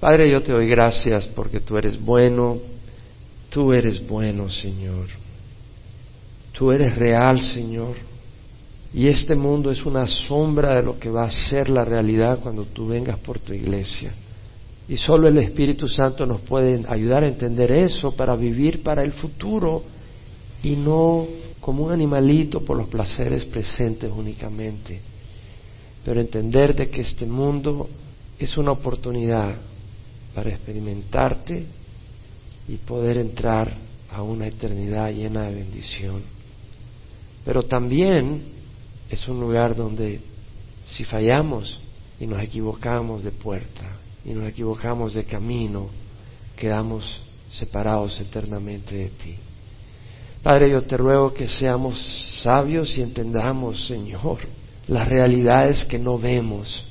Padre, yo te doy gracias porque tú eres bueno, tú eres bueno, Señor. Tú eres real, Señor. Y este mundo es una sombra de lo que va a ser la realidad cuando tú vengas por tu iglesia. Y solo el Espíritu Santo nos puede ayudar a entender eso para vivir para el futuro y no como un animalito por los placeres presentes únicamente, pero entender de que este mundo es una oportunidad para experimentarte y poder entrar a una eternidad llena de bendición. Pero también es un lugar donde si fallamos y nos equivocamos de puerta y nos equivocamos de camino, quedamos separados eternamente de ti. Padre, yo te ruego que seamos sabios y entendamos, Señor, las realidades que no vemos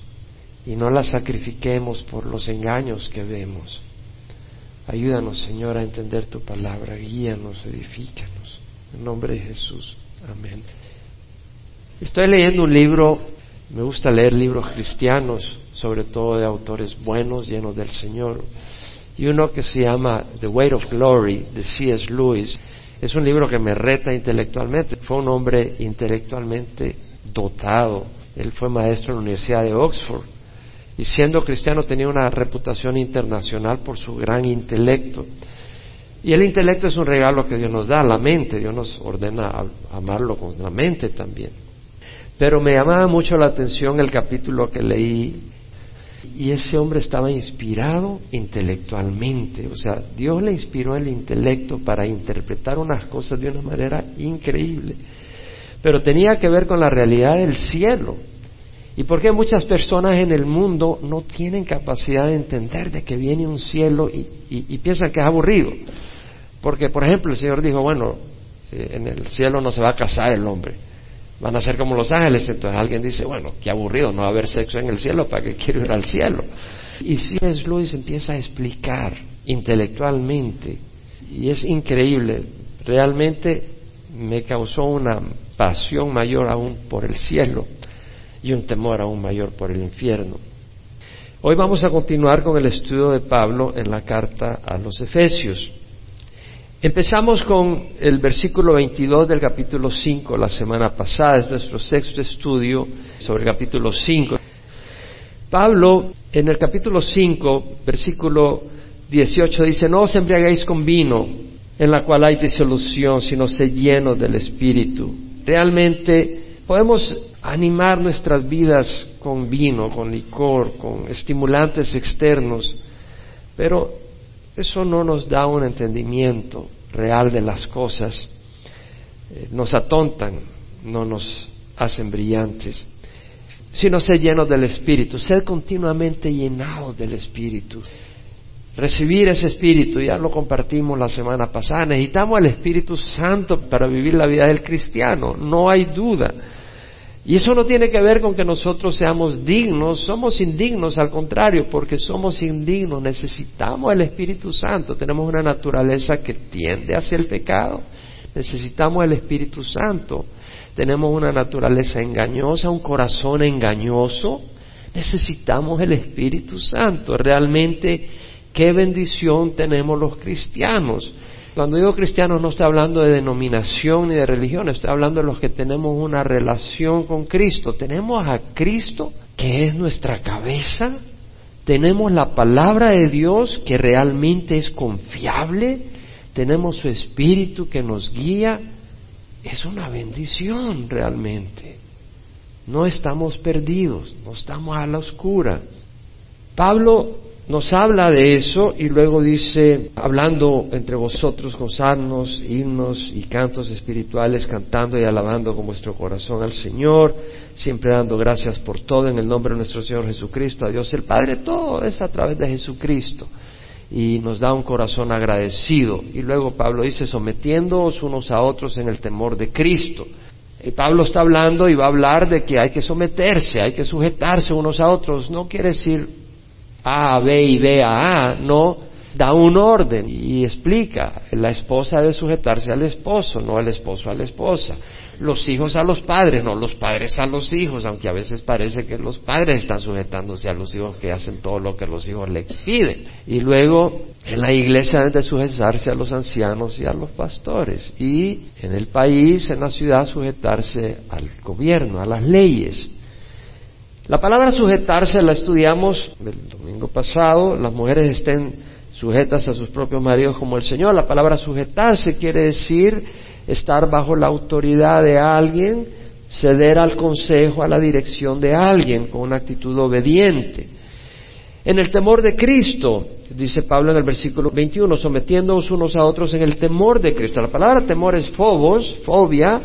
y no las sacrifiquemos por los engaños que vemos. Ayúdanos, Señor, a entender tu palabra, guíanos, edifícanos. En nombre de Jesús. Amén. Estoy leyendo un libro, me gusta leer libros cristianos, sobre todo de autores buenos, llenos del Señor, y uno que se llama The Weight of Glory, de C.S. Lewis. Es un libro que me reta intelectualmente. Fue un hombre intelectualmente dotado. Él fue maestro en la Universidad de Oxford y siendo cristiano tenía una reputación internacional por su gran intelecto. Y el intelecto es un regalo que Dios nos da, la mente, Dios nos ordena amarlo con la mente también. Pero me llamaba mucho la atención el capítulo que leí y ese hombre estaba inspirado intelectualmente, o sea, Dios le inspiró el intelecto para interpretar unas cosas de una manera increíble, pero tenía que ver con la realidad del cielo. ¿Y por qué muchas personas en el mundo no tienen capacidad de entender de que viene un cielo y, piensan que es aburrido? Porque, por ejemplo, el Señor dijo, bueno, eh, en el cielo no se va a casar el hombre, van a ser como los ángeles. Entonces alguien dice, bueno, qué aburrido, no va a haber sexo en el cielo, ¿para qué quiero ir al cielo? Y C.S. Lewis empieza a explicar intelectualmente, y es increíble, realmente me causó una pasión mayor aún por el cielo y un temor aún mayor por el infierno. Hoy vamos a continuar con el estudio de Pablo en la carta a los Efesios. Empezamos con el versículo 22 del capítulo 5 la semana pasada, es nuestro sexto estudio sobre el capítulo 5. Pablo en el capítulo 5, versículo 18 dice, no os embriaguéis con vino en la cual hay disolución, sino se llenos del Espíritu. Realmente podemos animar nuestras vidas con vino, con licor, con estimulantes externos, pero eso no nos da un entendimiento real de las cosas, eh, nos atontan, no nos hacen brillantes, sino ser llenos del Espíritu, ser continuamente llenados del Espíritu. Recibir ese Espíritu, ya lo compartimos la semana pasada, necesitamos el Espíritu Santo para vivir la vida del cristiano, no hay duda. Y eso no tiene que ver con que nosotros seamos dignos, somos indignos al contrario, porque somos indignos, necesitamos el Espíritu Santo, tenemos una naturaleza que tiende hacia el pecado, necesitamos el Espíritu Santo, tenemos una naturaleza engañosa, un corazón engañoso, necesitamos el Espíritu Santo, realmente qué bendición tenemos los cristianos. Cuando digo cristianos no estoy hablando de denominación ni de religión, estoy hablando de los que tenemos una relación con Cristo. Tenemos a Cristo, que es nuestra cabeza. Tenemos la palabra de Dios, que realmente es confiable. Tenemos su Espíritu que nos guía. Es una bendición realmente. No estamos perdidos, no estamos a la oscura. Pablo nos habla de eso y luego dice, hablando entre vosotros con salmos, himnos y cantos espirituales, cantando y alabando con vuestro corazón al Señor, siempre dando gracias por todo en el nombre de nuestro Señor Jesucristo, a Dios el Padre, todo es a través de Jesucristo. Y nos da un corazón agradecido. Y luego Pablo dice, sometiéndoos unos a otros en el temor de Cristo. Y Pablo está hablando y va a hablar de que hay que someterse, hay que sujetarse unos a otros. No quiere decir a B y B a A, no, da un orden y explica, la esposa debe sujetarse al esposo, no el esposo a la esposa. los hijos a los padres, no los padres a los hijos, aunque a veces parece que los padres están sujetándose a los hijos que hacen todo lo que los hijos les piden. Y luego en la iglesia deben de sujetarse a los ancianos y a los pastores. Y en el país, en la ciudad, sujetarse al gobierno, a las leyes. La palabra sujetarse la estudiamos el domingo pasado. Las mujeres estén sujetas a sus propios maridos como el Señor. La palabra sujetarse quiere decir estar bajo la autoridad de alguien, ceder al consejo, a la dirección de alguien con una actitud obediente. En el temor de Cristo, dice Pablo en el versículo 21, sometiéndoos unos a otros en el temor de Cristo. La palabra temor es phobos, fobia,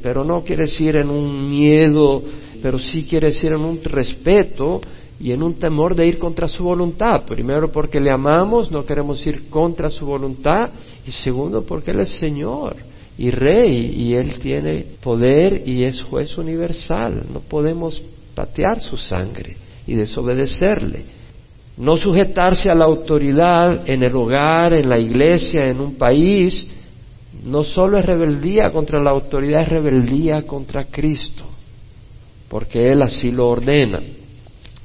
pero no quiere decir en un miedo pero sí quiere decir en un respeto y en un temor de ir contra su voluntad. Primero porque le amamos, no queremos ir contra su voluntad, y segundo porque Él es Señor y Rey y Él tiene poder y es juez universal. No podemos patear su sangre y desobedecerle. No sujetarse a la autoridad en el hogar, en la iglesia, en un país, no solo es rebeldía contra la autoridad, es rebeldía contra Cristo porque Él así lo ordena.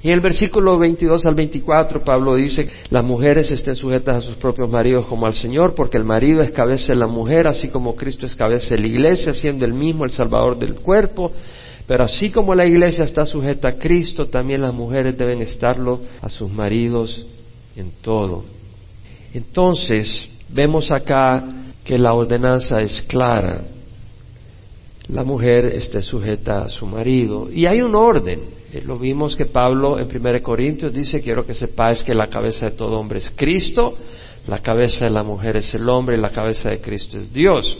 Y en el versículo 22 al 24 Pablo dice, las mujeres estén sujetas a sus propios maridos como al Señor, porque el marido es cabeza de la mujer, así como Cristo es cabeza de la iglesia, siendo el mismo el Salvador del cuerpo. Pero así como la iglesia está sujeta a Cristo, también las mujeres deben estarlo a sus maridos en todo. Entonces, vemos acá que la ordenanza es clara la mujer esté sujeta a su marido. Y hay un orden. Eh, lo vimos que Pablo en 1 Corintios dice, quiero que sepáis que la cabeza de todo hombre es Cristo, la cabeza de la mujer es el hombre y la cabeza de Cristo es Dios.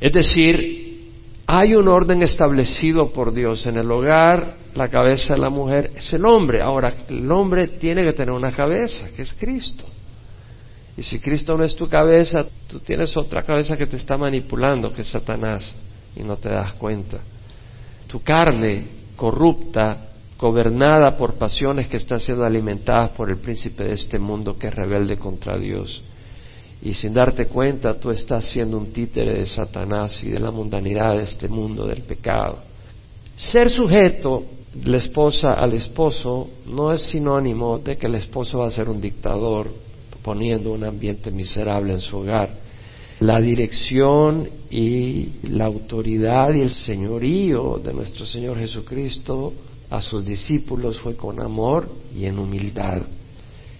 Es decir, hay un orden establecido por Dios. En el hogar, la cabeza de la mujer es el hombre. Ahora, el hombre tiene que tener una cabeza, que es Cristo. Y si Cristo no es tu cabeza, tú tienes otra cabeza que te está manipulando, que es Satanás y no te das cuenta. Tu carne corrupta, gobernada por pasiones que están siendo alimentadas por el príncipe de este mundo que es rebelde contra Dios. Y sin darte cuenta, tú estás siendo un títere de Satanás y de la mundanidad de este mundo, del pecado. Ser sujeto, la esposa al esposo, no es sinónimo de que el esposo va a ser un dictador poniendo un ambiente miserable en su hogar la dirección y la autoridad y el señorío de nuestro Señor Jesucristo a sus discípulos fue con amor y en humildad.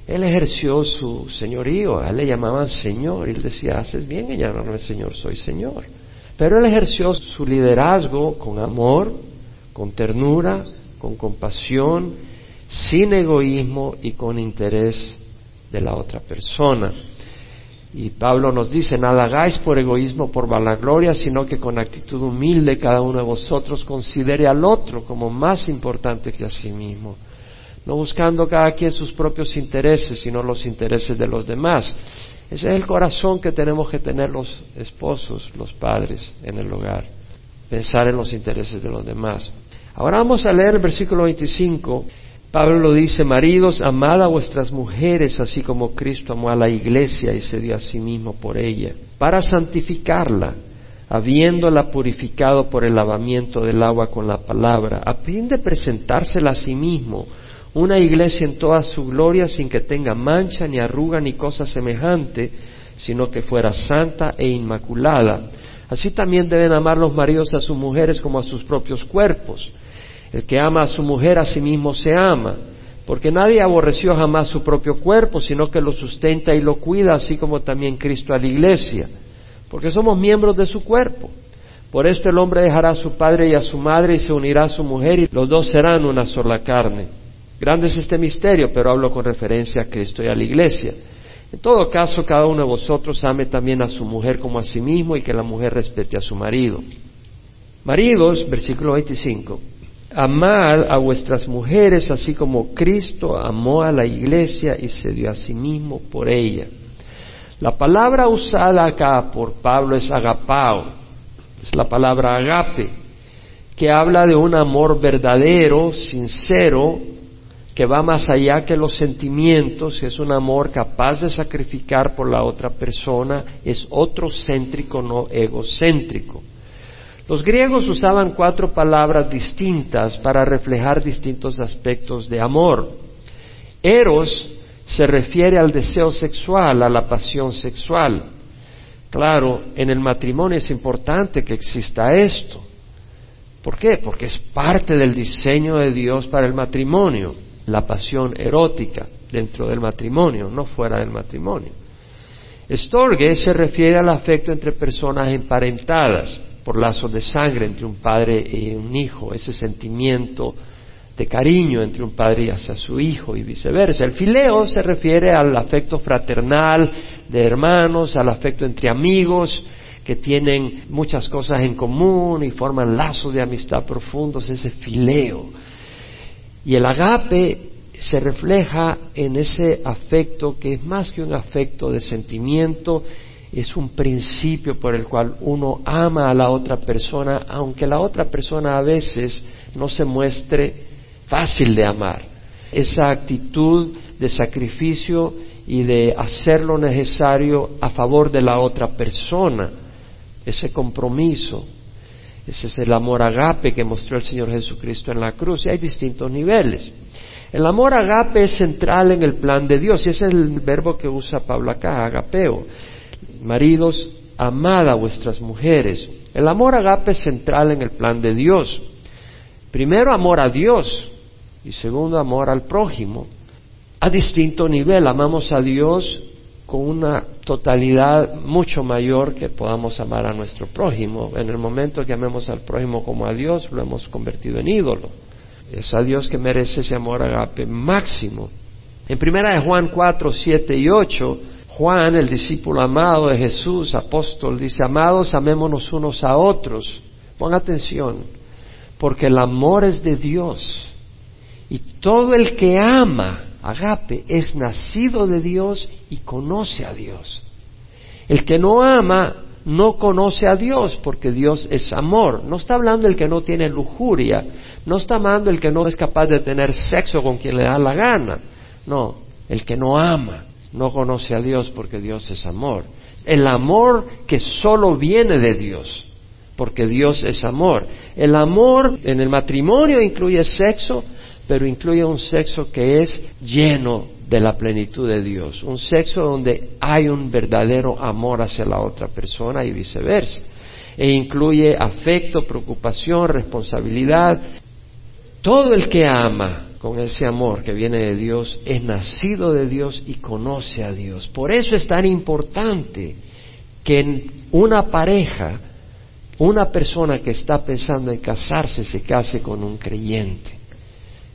Él ejerció su señorío, le llamaban Señor, y él decía, haces bien en llamarme Señor, soy Señor. Pero él ejerció su liderazgo con amor, con ternura, con compasión, sin egoísmo y con interés de la otra persona. Y Pablo nos dice, nada hagáis por egoísmo, por vanagloria, sino que con actitud humilde cada uno de vosotros considere al otro como más importante que a sí mismo, no buscando cada quien sus propios intereses, sino los intereses de los demás. Ese es el corazón que tenemos que tener los esposos, los padres en el hogar, pensar en los intereses de los demás. Ahora vamos a leer el versículo 25 Pablo lo dice, maridos, amad a vuestras mujeres, así como Cristo amó a la iglesia y se dio a sí mismo por ella, para santificarla, habiéndola purificado por el lavamiento del agua con la palabra, a fin de presentársela a sí mismo, una iglesia en toda su gloria, sin que tenga mancha, ni arruga, ni cosa semejante, sino que fuera santa e inmaculada. Así también deben amar los maridos a sus mujeres como a sus propios cuerpos. El que ama a su mujer a sí mismo se ama, porque nadie aborreció jamás su propio cuerpo, sino que lo sustenta y lo cuida, así como también Cristo a la iglesia, porque somos miembros de su cuerpo. Por esto el hombre dejará a su padre y a su madre y se unirá a su mujer y los dos serán una sola carne. Grande es este misterio, pero hablo con referencia a Cristo y a la iglesia. En todo caso, cada uno de vosotros ame también a su mujer como a sí mismo y que la mujer respete a su marido. Maridos, versículo 25, Amad a vuestras mujeres así como Cristo amó a la iglesia y se dio a sí mismo por ella. La palabra usada acá por Pablo es agapao, es la palabra agape, que habla de un amor verdadero, sincero, que va más allá que los sentimientos, es un amor capaz de sacrificar por la otra persona, es otro céntrico, no egocéntrico. Los griegos usaban cuatro palabras distintas para reflejar distintos aspectos de amor. Eros se refiere al deseo sexual, a la pasión sexual. Claro, en el matrimonio es importante que exista esto. ¿Por qué? Porque es parte del diseño de Dios para el matrimonio, la pasión erótica dentro del matrimonio, no fuera del matrimonio. Storge se refiere al afecto entre personas emparentadas por lazos de sangre entre un padre y un hijo, ese sentimiento de cariño entre un padre hacia su hijo y viceversa. El fileo se refiere al afecto fraternal de hermanos, al afecto entre amigos que tienen muchas cosas en común y forman lazos de amistad profundos, ese fileo. Y el agape se refleja en ese afecto que es más que un afecto de sentimiento, es un principio por el cual uno ama a la otra persona, aunque la otra persona a veces no se muestre fácil de amar. Esa actitud de sacrificio y de hacer lo necesario a favor de la otra persona, ese compromiso, ese es el amor agape que mostró el Señor Jesucristo en la cruz. Y hay distintos niveles. El amor agape es central en el plan de Dios y ese es el verbo que usa Pablo acá, agapeo. Maridos, amad a vuestras mujeres. El amor agape es central en el plan de Dios. Primero, amor a Dios y segundo, amor al prójimo. A distinto nivel, amamos a Dios con una totalidad mucho mayor que podamos amar a nuestro prójimo. En el momento que amemos al prójimo como a Dios, lo hemos convertido en ídolo. Es a Dios que merece ese amor agape máximo. En primera de Juan 4, 7 y 8, Juan, el discípulo amado de Jesús, apóstol, dice, amados, amémonos unos a otros. Pon atención, porque el amor es de Dios. Y todo el que ama, agape, es nacido de Dios y conoce a Dios. El que no ama no conoce a Dios porque Dios es amor. No está hablando el que no tiene lujuria, no está hablando el que no es capaz de tener sexo con quien le da la gana. No, el que no ama no conoce a Dios porque Dios es amor. El amor que solo viene de Dios, porque Dios es amor. El amor en el matrimonio incluye sexo, pero incluye un sexo que es lleno de la plenitud de Dios, un sexo donde hay un verdadero amor hacia la otra persona y viceversa, e incluye afecto, preocupación, responsabilidad. Todo el que ama con ese amor que viene de Dios es nacido de Dios y conoce a Dios. Por eso es tan importante que en una pareja, una persona que está pensando en casarse se case con un creyente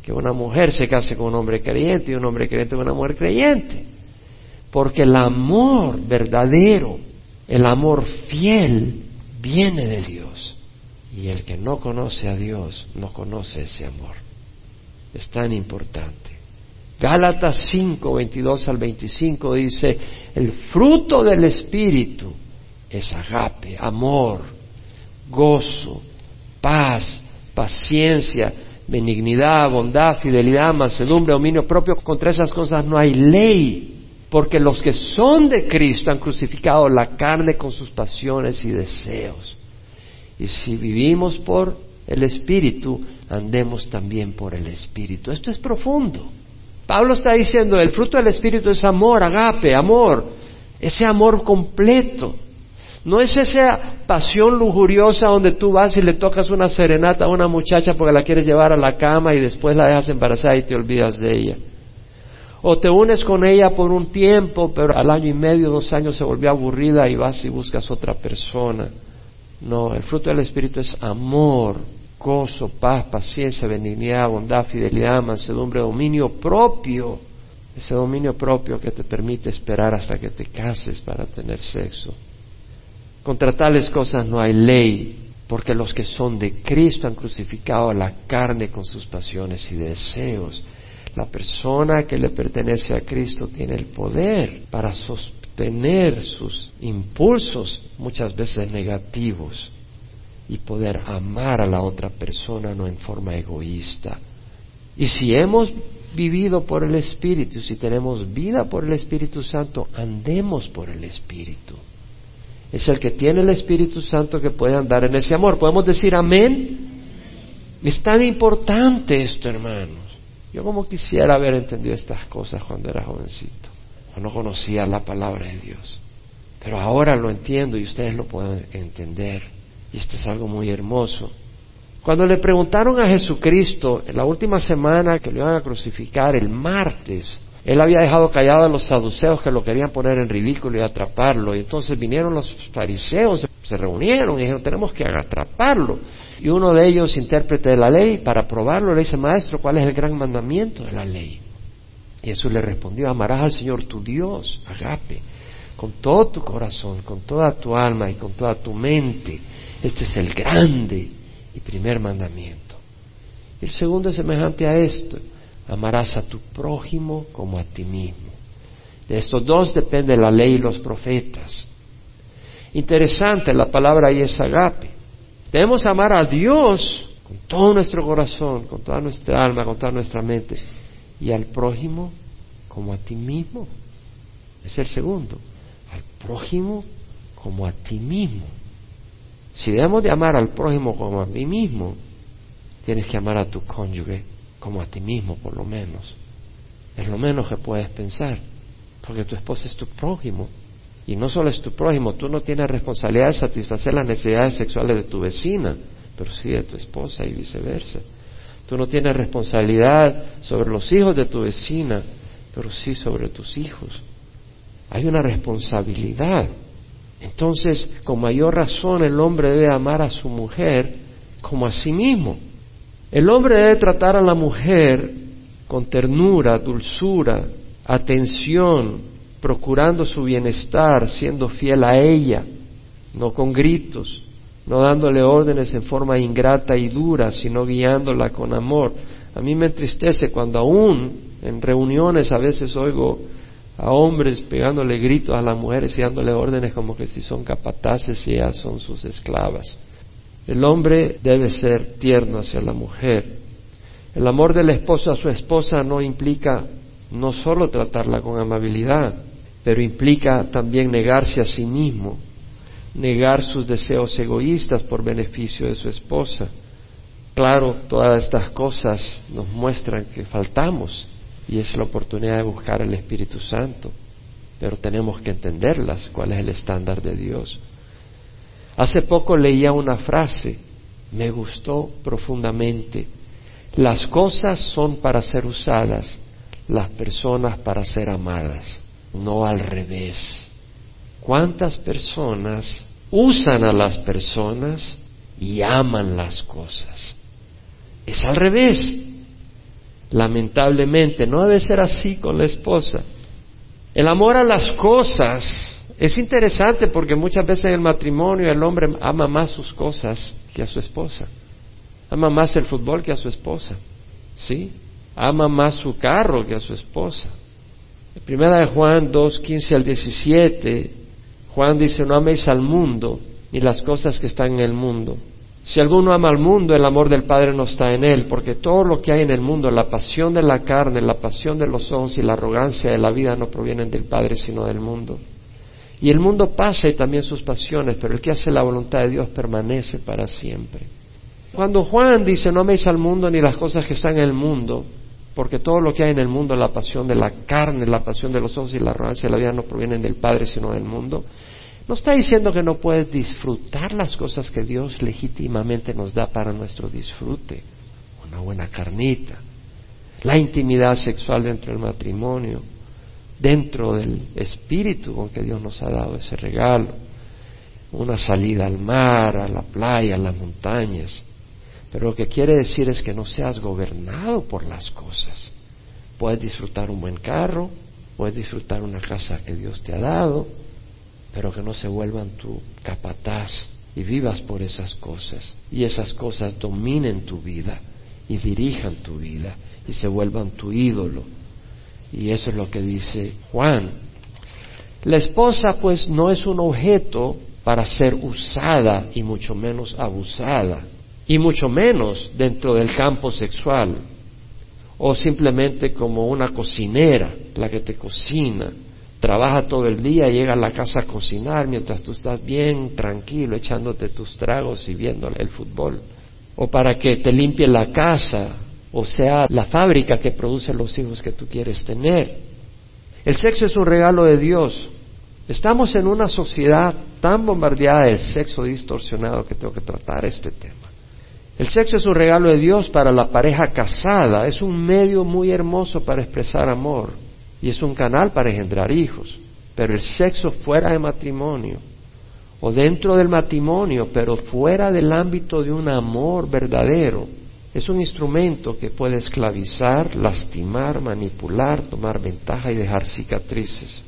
que una mujer se case con un hombre creyente y un hombre creyente con una mujer creyente. Porque el amor verdadero, el amor fiel, viene de Dios. Y el que no conoce a Dios no conoce ese amor. Es tan importante. Gálatas 5, 22 al 25 dice, el fruto del Espíritu es agape, amor, gozo, paz, paciencia, benignidad, bondad, fidelidad, mansedumbre, dominio propio. Contra esas cosas no hay ley, porque los que son de Cristo han crucificado la carne con sus pasiones y deseos. Y si vivimos por el Espíritu, andemos también por el Espíritu. Esto es profundo. Pablo está diciendo, el fruto del Espíritu es amor, agape, amor, ese amor completo. No es esa pasión lujuriosa donde tú vas y le tocas una serenata a una muchacha porque la quieres llevar a la cama y después la dejas embarazada y te olvidas de ella. O te unes con ella por un tiempo, pero al año y medio, dos años se volvió aburrida y vas y buscas otra persona. No, el fruto del Espíritu es amor, gozo, paz, paciencia, benignidad, bondad, fidelidad, mansedumbre, dominio propio. Ese dominio propio que te permite esperar hasta que te cases para tener sexo. Contra tales cosas no hay ley, porque los que son de Cristo han crucificado la carne con sus pasiones y deseos. La persona que le pertenece a Cristo tiene el poder para sostener sus impulsos, muchas veces negativos, y poder amar a la otra persona no en forma egoísta. Y si hemos vivido por el Espíritu, si tenemos vida por el Espíritu Santo, andemos por el Espíritu. es el que tiene el Espíritu Santo que puede andar en ese amor. ¿Podemos decir amén? Es tan importante esto, hermanos. Yo como quisiera haber entendido estas cosas cuando era jovencito, cuando no conocía la palabra de Dios. Pero ahora lo entiendo y ustedes lo pueden entender. Y esto es algo muy hermoso. Cuando le preguntaron a Jesucristo en la última semana que lo iban a crucificar, el martes, él había dejado callado a los saduceos que lo querían poner en ridículo y atraparlo. Y entonces vinieron los fariseos, se reunieron y dijeron, tenemos que atraparlo. Y uno de ellos, intérprete de la ley, para probarlo, le dice, maestro, ¿cuál es el gran mandamiento de la ley? Y Jesús le respondió, amarás al Señor tu Dios, agape, con todo tu corazón, con toda tu alma y con toda tu mente. Este es el grande y primer mandamiento. El segundo es semejante a esto, amarás a tu prójimo como a ti mismo. De estos dos depende la ley y los profetas. Interesante, la palabra ahí es agape. Debemos amar a Dios con todo nuestro corazón, con toda nuestra alma, con toda nuestra mente, y al prójimo como a ti mismo. Es el segundo, al prójimo como a ti mismo. Si debemos de amar al prójimo como a mí mismo, tienes que amar a tu cónyuge como a ti mismo, por lo menos. Es lo menos que puedes pensar, porque tu esposa es tu prójimo. Y no solo es tu prójimo, tú no tienes responsabilidad de satisfacer las necesidades sexuales de tu vecina, pero sí de tu esposa y viceversa. Tú no tienes responsabilidad sobre los hijos de tu vecina, pero sí sobre tus hijos. Hay una responsabilidad. Entonces, con mayor razón, el hombre debe amar a su mujer como a sí mismo. El hombre debe tratar a la mujer con ternura, dulzura, atención, procurando su bienestar, siendo fiel a ella, no con gritos, no dándole órdenes en forma ingrata y dura, sino guiándola con amor. A mí me entristece cuando aún en reuniones a veces oigo a hombres pegándole gritos a las mujeres y dándole órdenes como que si son capataces y ellas son sus esclavas. El hombre debe ser tierno hacia la mujer. El amor del esposo a su esposa no implica no solo tratarla con amabilidad, pero implica también negarse a sí mismo, negar sus deseos egoístas por beneficio de su esposa. Claro, todas estas cosas nos muestran que faltamos y es la oportunidad de buscar al Espíritu Santo, pero tenemos que entenderlas, cuál es el estándar de Dios. Hace poco leía una frase, me gustó profundamente. Las cosas son para ser usadas, las personas para ser amadas no al revés. ¿Cuántas personas usan a las personas y aman las cosas? Es al revés. Lamentablemente, no debe ser así con la esposa. El amor a las cosas es interesante porque muchas veces en el matrimonio el hombre ama más sus cosas que a su esposa. Ama más el fútbol que a su esposa. ¿Sí? Ama más su carro que a su esposa. Primera de Juan 2, 15 al 17, Juan dice, no améis al mundo ni las cosas que están en el mundo. Si alguno ama al mundo, el amor del Padre no está en él, porque todo lo que hay en el mundo, la pasión de la carne, la pasión de los ojos y la arrogancia de la vida no provienen del Padre, sino del mundo. Y el mundo pasa y también sus pasiones, pero el que hace la voluntad de Dios permanece para siempre. Cuando Juan dice, no améis al mundo ni las cosas que están en el mundo, porque todo lo que hay en el mundo, la pasión de la carne, la pasión de los ojos y la arrogancia de la vida no provienen del Padre, sino del mundo. No está diciendo que no puedes disfrutar las cosas que Dios legítimamente nos da para nuestro disfrute. Una buena carnita, la intimidad sexual dentro del matrimonio, dentro del espíritu con que Dios nos ha dado ese regalo, una salida al mar, a la playa, a las montañas, pero lo que quiere decir es que no seas gobernado por las cosas. Puedes disfrutar un buen carro, puedes disfrutar una casa que Dios te ha dado, pero que no se vuelvan tu capataz y vivas por esas cosas. Y esas cosas dominen tu vida y dirijan tu vida y se vuelvan tu ídolo. Y eso es lo que dice Juan. La esposa pues no es un objeto para ser usada y mucho menos abusada y mucho menos dentro del campo sexual, o simplemente como una cocinera, la que te cocina, trabaja todo el día, llega a la casa a cocinar mientras tú estás bien tranquilo echándote tus tragos y viendo el fútbol. O para que te limpie la casa, o sea, la fábrica que produce los hijos que tú quieres tener. El sexo es un regalo de Dios. Estamos en una sociedad tan bombardeada del sexo distorsionado que tengo que tratar este tema. El sexo es un regalo de Dios para la pareja casada, es un medio muy hermoso para expresar amor y es un canal para engendrar hijos. Pero el sexo fuera de matrimonio o dentro del matrimonio, pero fuera del ámbito de un amor verdadero, es un instrumento que puede esclavizar, lastimar, manipular, tomar ventaja y dejar cicatrices.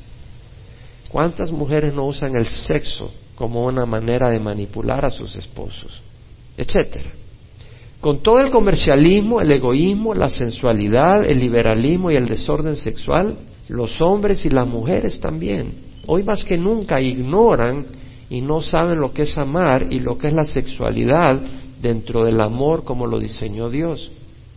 ¿Cuántas mujeres no usan el sexo como una manera de manipular a sus esposos? Etcétera. Con todo el comercialismo, el egoísmo, la sensualidad, el liberalismo y el desorden sexual, los hombres y las mujeres también, hoy más que nunca ignoran y no saben lo que es amar y lo que es la sexualidad dentro del amor como lo diseñó Dios.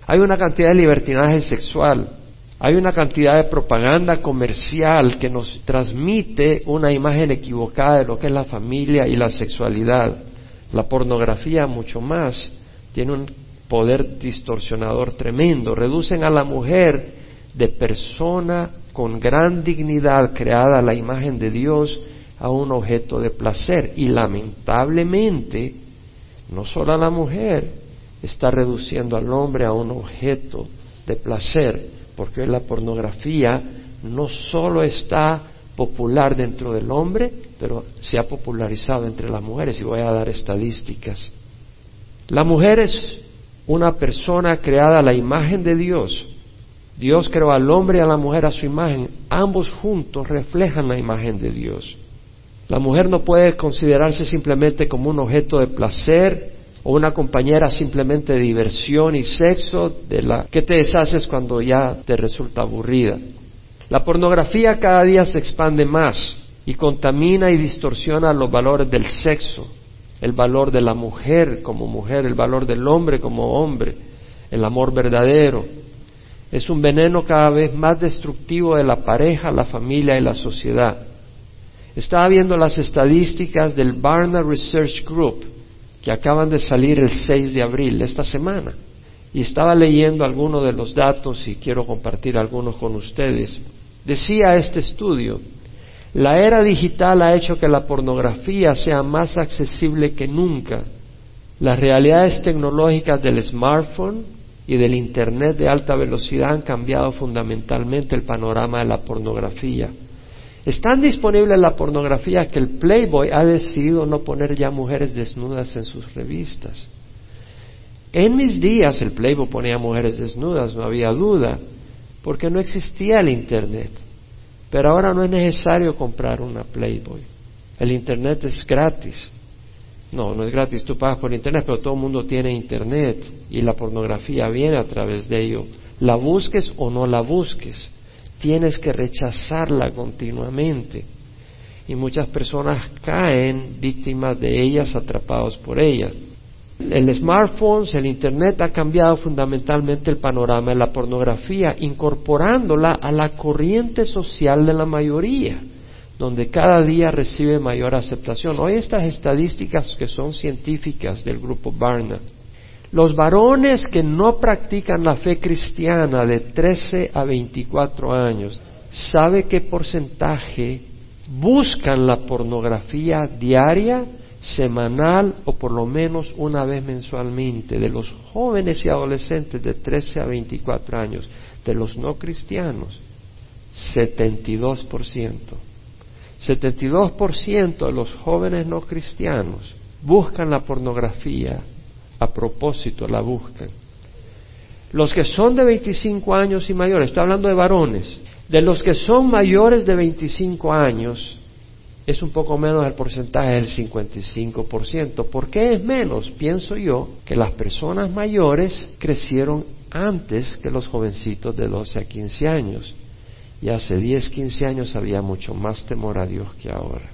Hay una cantidad de libertinaje sexual, hay una cantidad de propaganda comercial que nos transmite una imagen equivocada de lo que es la familia y la sexualidad. La pornografía mucho más tiene un poder distorsionador tremendo. Reducen a la mujer de persona con gran dignidad creada a la imagen de Dios a un objeto de placer. Y lamentablemente, no solo a la mujer, está reduciendo al hombre a un objeto de placer, porque la pornografía no solo está popular dentro del hombre, pero se ha popularizado entre las mujeres, y voy a dar estadísticas. La mujer es una persona creada a la imagen de Dios. Dios creó al hombre y a la mujer a su imagen. Ambos juntos reflejan la imagen de Dios. La mujer no puede considerarse simplemente como un objeto de placer o una compañera simplemente de diversión y sexo de la que te deshaces cuando ya te resulta aburrida. La pornografía cada día se expande más y contamina y distorsiona los valores del sexo, el valor de la mujer como mujer, el valor del hombre como hombre, el amor verdadero. Es un veneno cada vez más destructivo de la pareja, la familia y la sociedad. Estaba viendo las estadísticas del Barna Research Group que acaban de salir el 6 de abril, esta semana, y estaba leyendo algunos de los datos y quiero compartir algunos con ustedes. Decía este estudio la era digital ha hecho que la pornografía sea más accesible que nunca. Las realidades tecnológicas del smartphone y del Internet de alta velocidad han cambiado fundamentalmente el panorama de la pornografía. Es tan disponible la pornografía que el Playboy ha decidido no poner ya mujeres desnudas en sus revistas. En mis días el Playboy ponía mujeres desnudas, no había duda, porque no existía el Internet. Pero ahora no es necesario comprar una Playboy. El Internet es gratis. No, no es gratis, tú pagas por Internet, pero todo el mundo tiene Internet y la pornografía viene a través de ello. La busques o no la busques, tienes que rechazarla continuamente. Y muchas personas caen víctimas de ellas, atrapados por ellas. El smartphone, el Internet ha cambiado fundamentalmente el panorama de la pornografía, incorporándola a la corriente social de la mayoría, donde cada día recibe mayor aceptación. Hoy estas estadísticas que son científicas del grupo Barna, los varones que no practican la fe cristiana de 13 a 24 años, ¿sabe qué porcentaje buscan la pornografía diaria? Semanal o por lo menos una vez mensualmente de los jóvenes y adolescentes de 13 a 24 años, de los no cristianos, 72%. 72% de los jóvenes no cristianos buscan la pornografía, a propósito la buscan. Los que son de 25 años y mayores, estoy hablando de varones, de los que son mayores de 25 años, es un poco menos el porcentaje del 55%. ¿Por qué es menos? Pienso yo que las personas mayores crecieron antes que los jovencitos de 12 a 15 años. Y hace 10, 15 años había mucho más temor a Dios que ahora.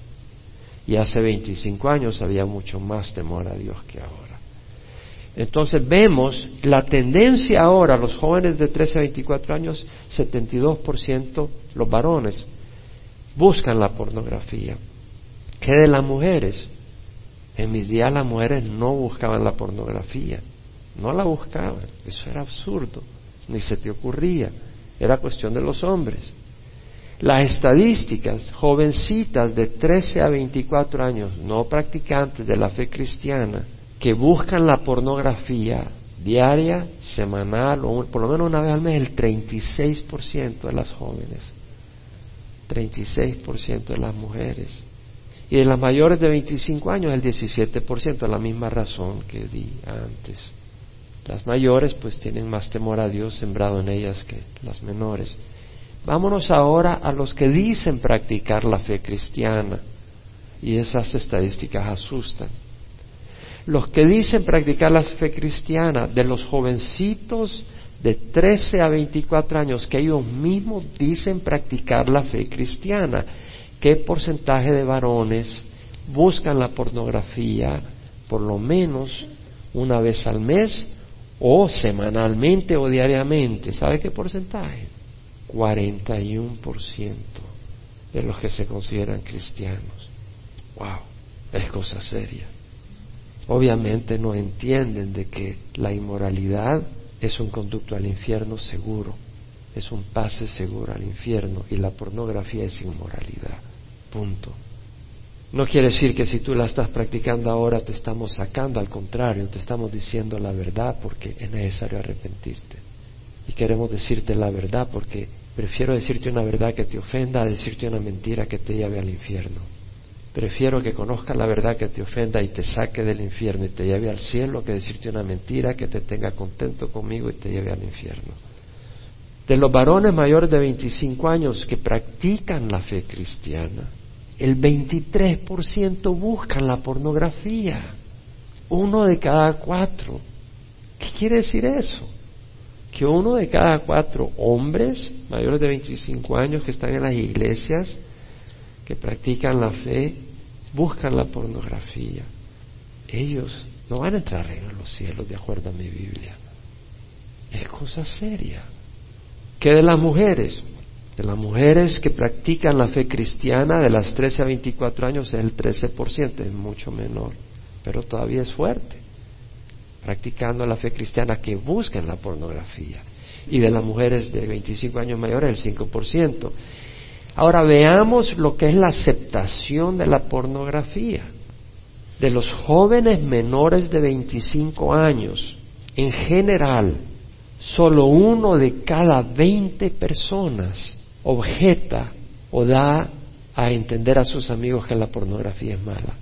Y hace 25 años había mucho más temor a Dios que ahora. Entonces vemos la tendencia ahora, los jóvenes de 13 a 24 años, 72% los varones, buscan la pornografía. ¿Qué de las mujeres? En mis días las mujeres no buscaban la pornografía, no la buscaban, eso era absurdo, ni se te ocurría, era cuestión de los hombres. Las estadísticas, jovencitas de 13 a 24 años, no practicantes de la fe cristiana, que buscan la pornografía diaria, semanal o por lo menos una vez al mes, el 36% de las jóvenes, 36% de las mujeres. Y de las mayores de 25 años, el 17%, la misma razón que di antes. Las mayores pues tienen más temor a Dios sembrado en ellas que las menores. Vámonos ahora a los que dicen practicar la fe cristiana. Y esas estadísticas asustan. Los que dicen practicar la fe cristiana, de los jovencitos de 13 a 24 años, que ellos mismos dicen practicar la fe cristiana, ¿qué porcentaje de varones buscan la pornografía por lo menos una vez al mes o semanalmente o diariamente? ¿Sabe qué porcentaje? 41% de los que se consideran cristianos. ¡Wow! Es cosa seria. Obviamente no entienden de que la inmoralidad es un conducto al infierno seguro, es un pase seguro al infierno y la pornografía es inmoralidad. Punto. No quiere decir que si tú la estás practicando ahora te estamos sacando, al contrario, te estamos diciendo la verdad porque es necesario arrepentirte. Y queremos decirte la verdad porque Prefiero decirte una verdad que te ofenda a decirte una mentira que te lleve al infierno. Prefiero que conozcas la verdad que te ofenda y te saque del infierno y te lleve al cielo que decirte una mentira que te tenga contento conmigo y te lleve al infierno. De los varones mayores de 25 años que practican la fe cristiana, el 23% buscan la pornografía. Uno de cada cuatro. ¿Qué quiere decir eso? que uno de cada cuatro hombres mayores de 25 años que están en las iglesias, que practican la fe, buscan la pornografía. Ellos no van a entrar en los cielos de acuerdo a mi Biblia. Es cosa seria. ¿Qué de las mujeres? De las mujeres que practican la fe cristiana de las 13 a 24 años es el 13%, es mucho menor, pero todavía es fuerte practicando la fe cristiana que buscan la pornografía. Y de las mujeres de 25 años mayores, el 5%. Ahora veamos lo que es la aceptación de la pornografía. De los jóvenes menores de 25 años, en general, solo uno de cada 20 personas objeta o da a entender a sus amigos que la pornografía es mala.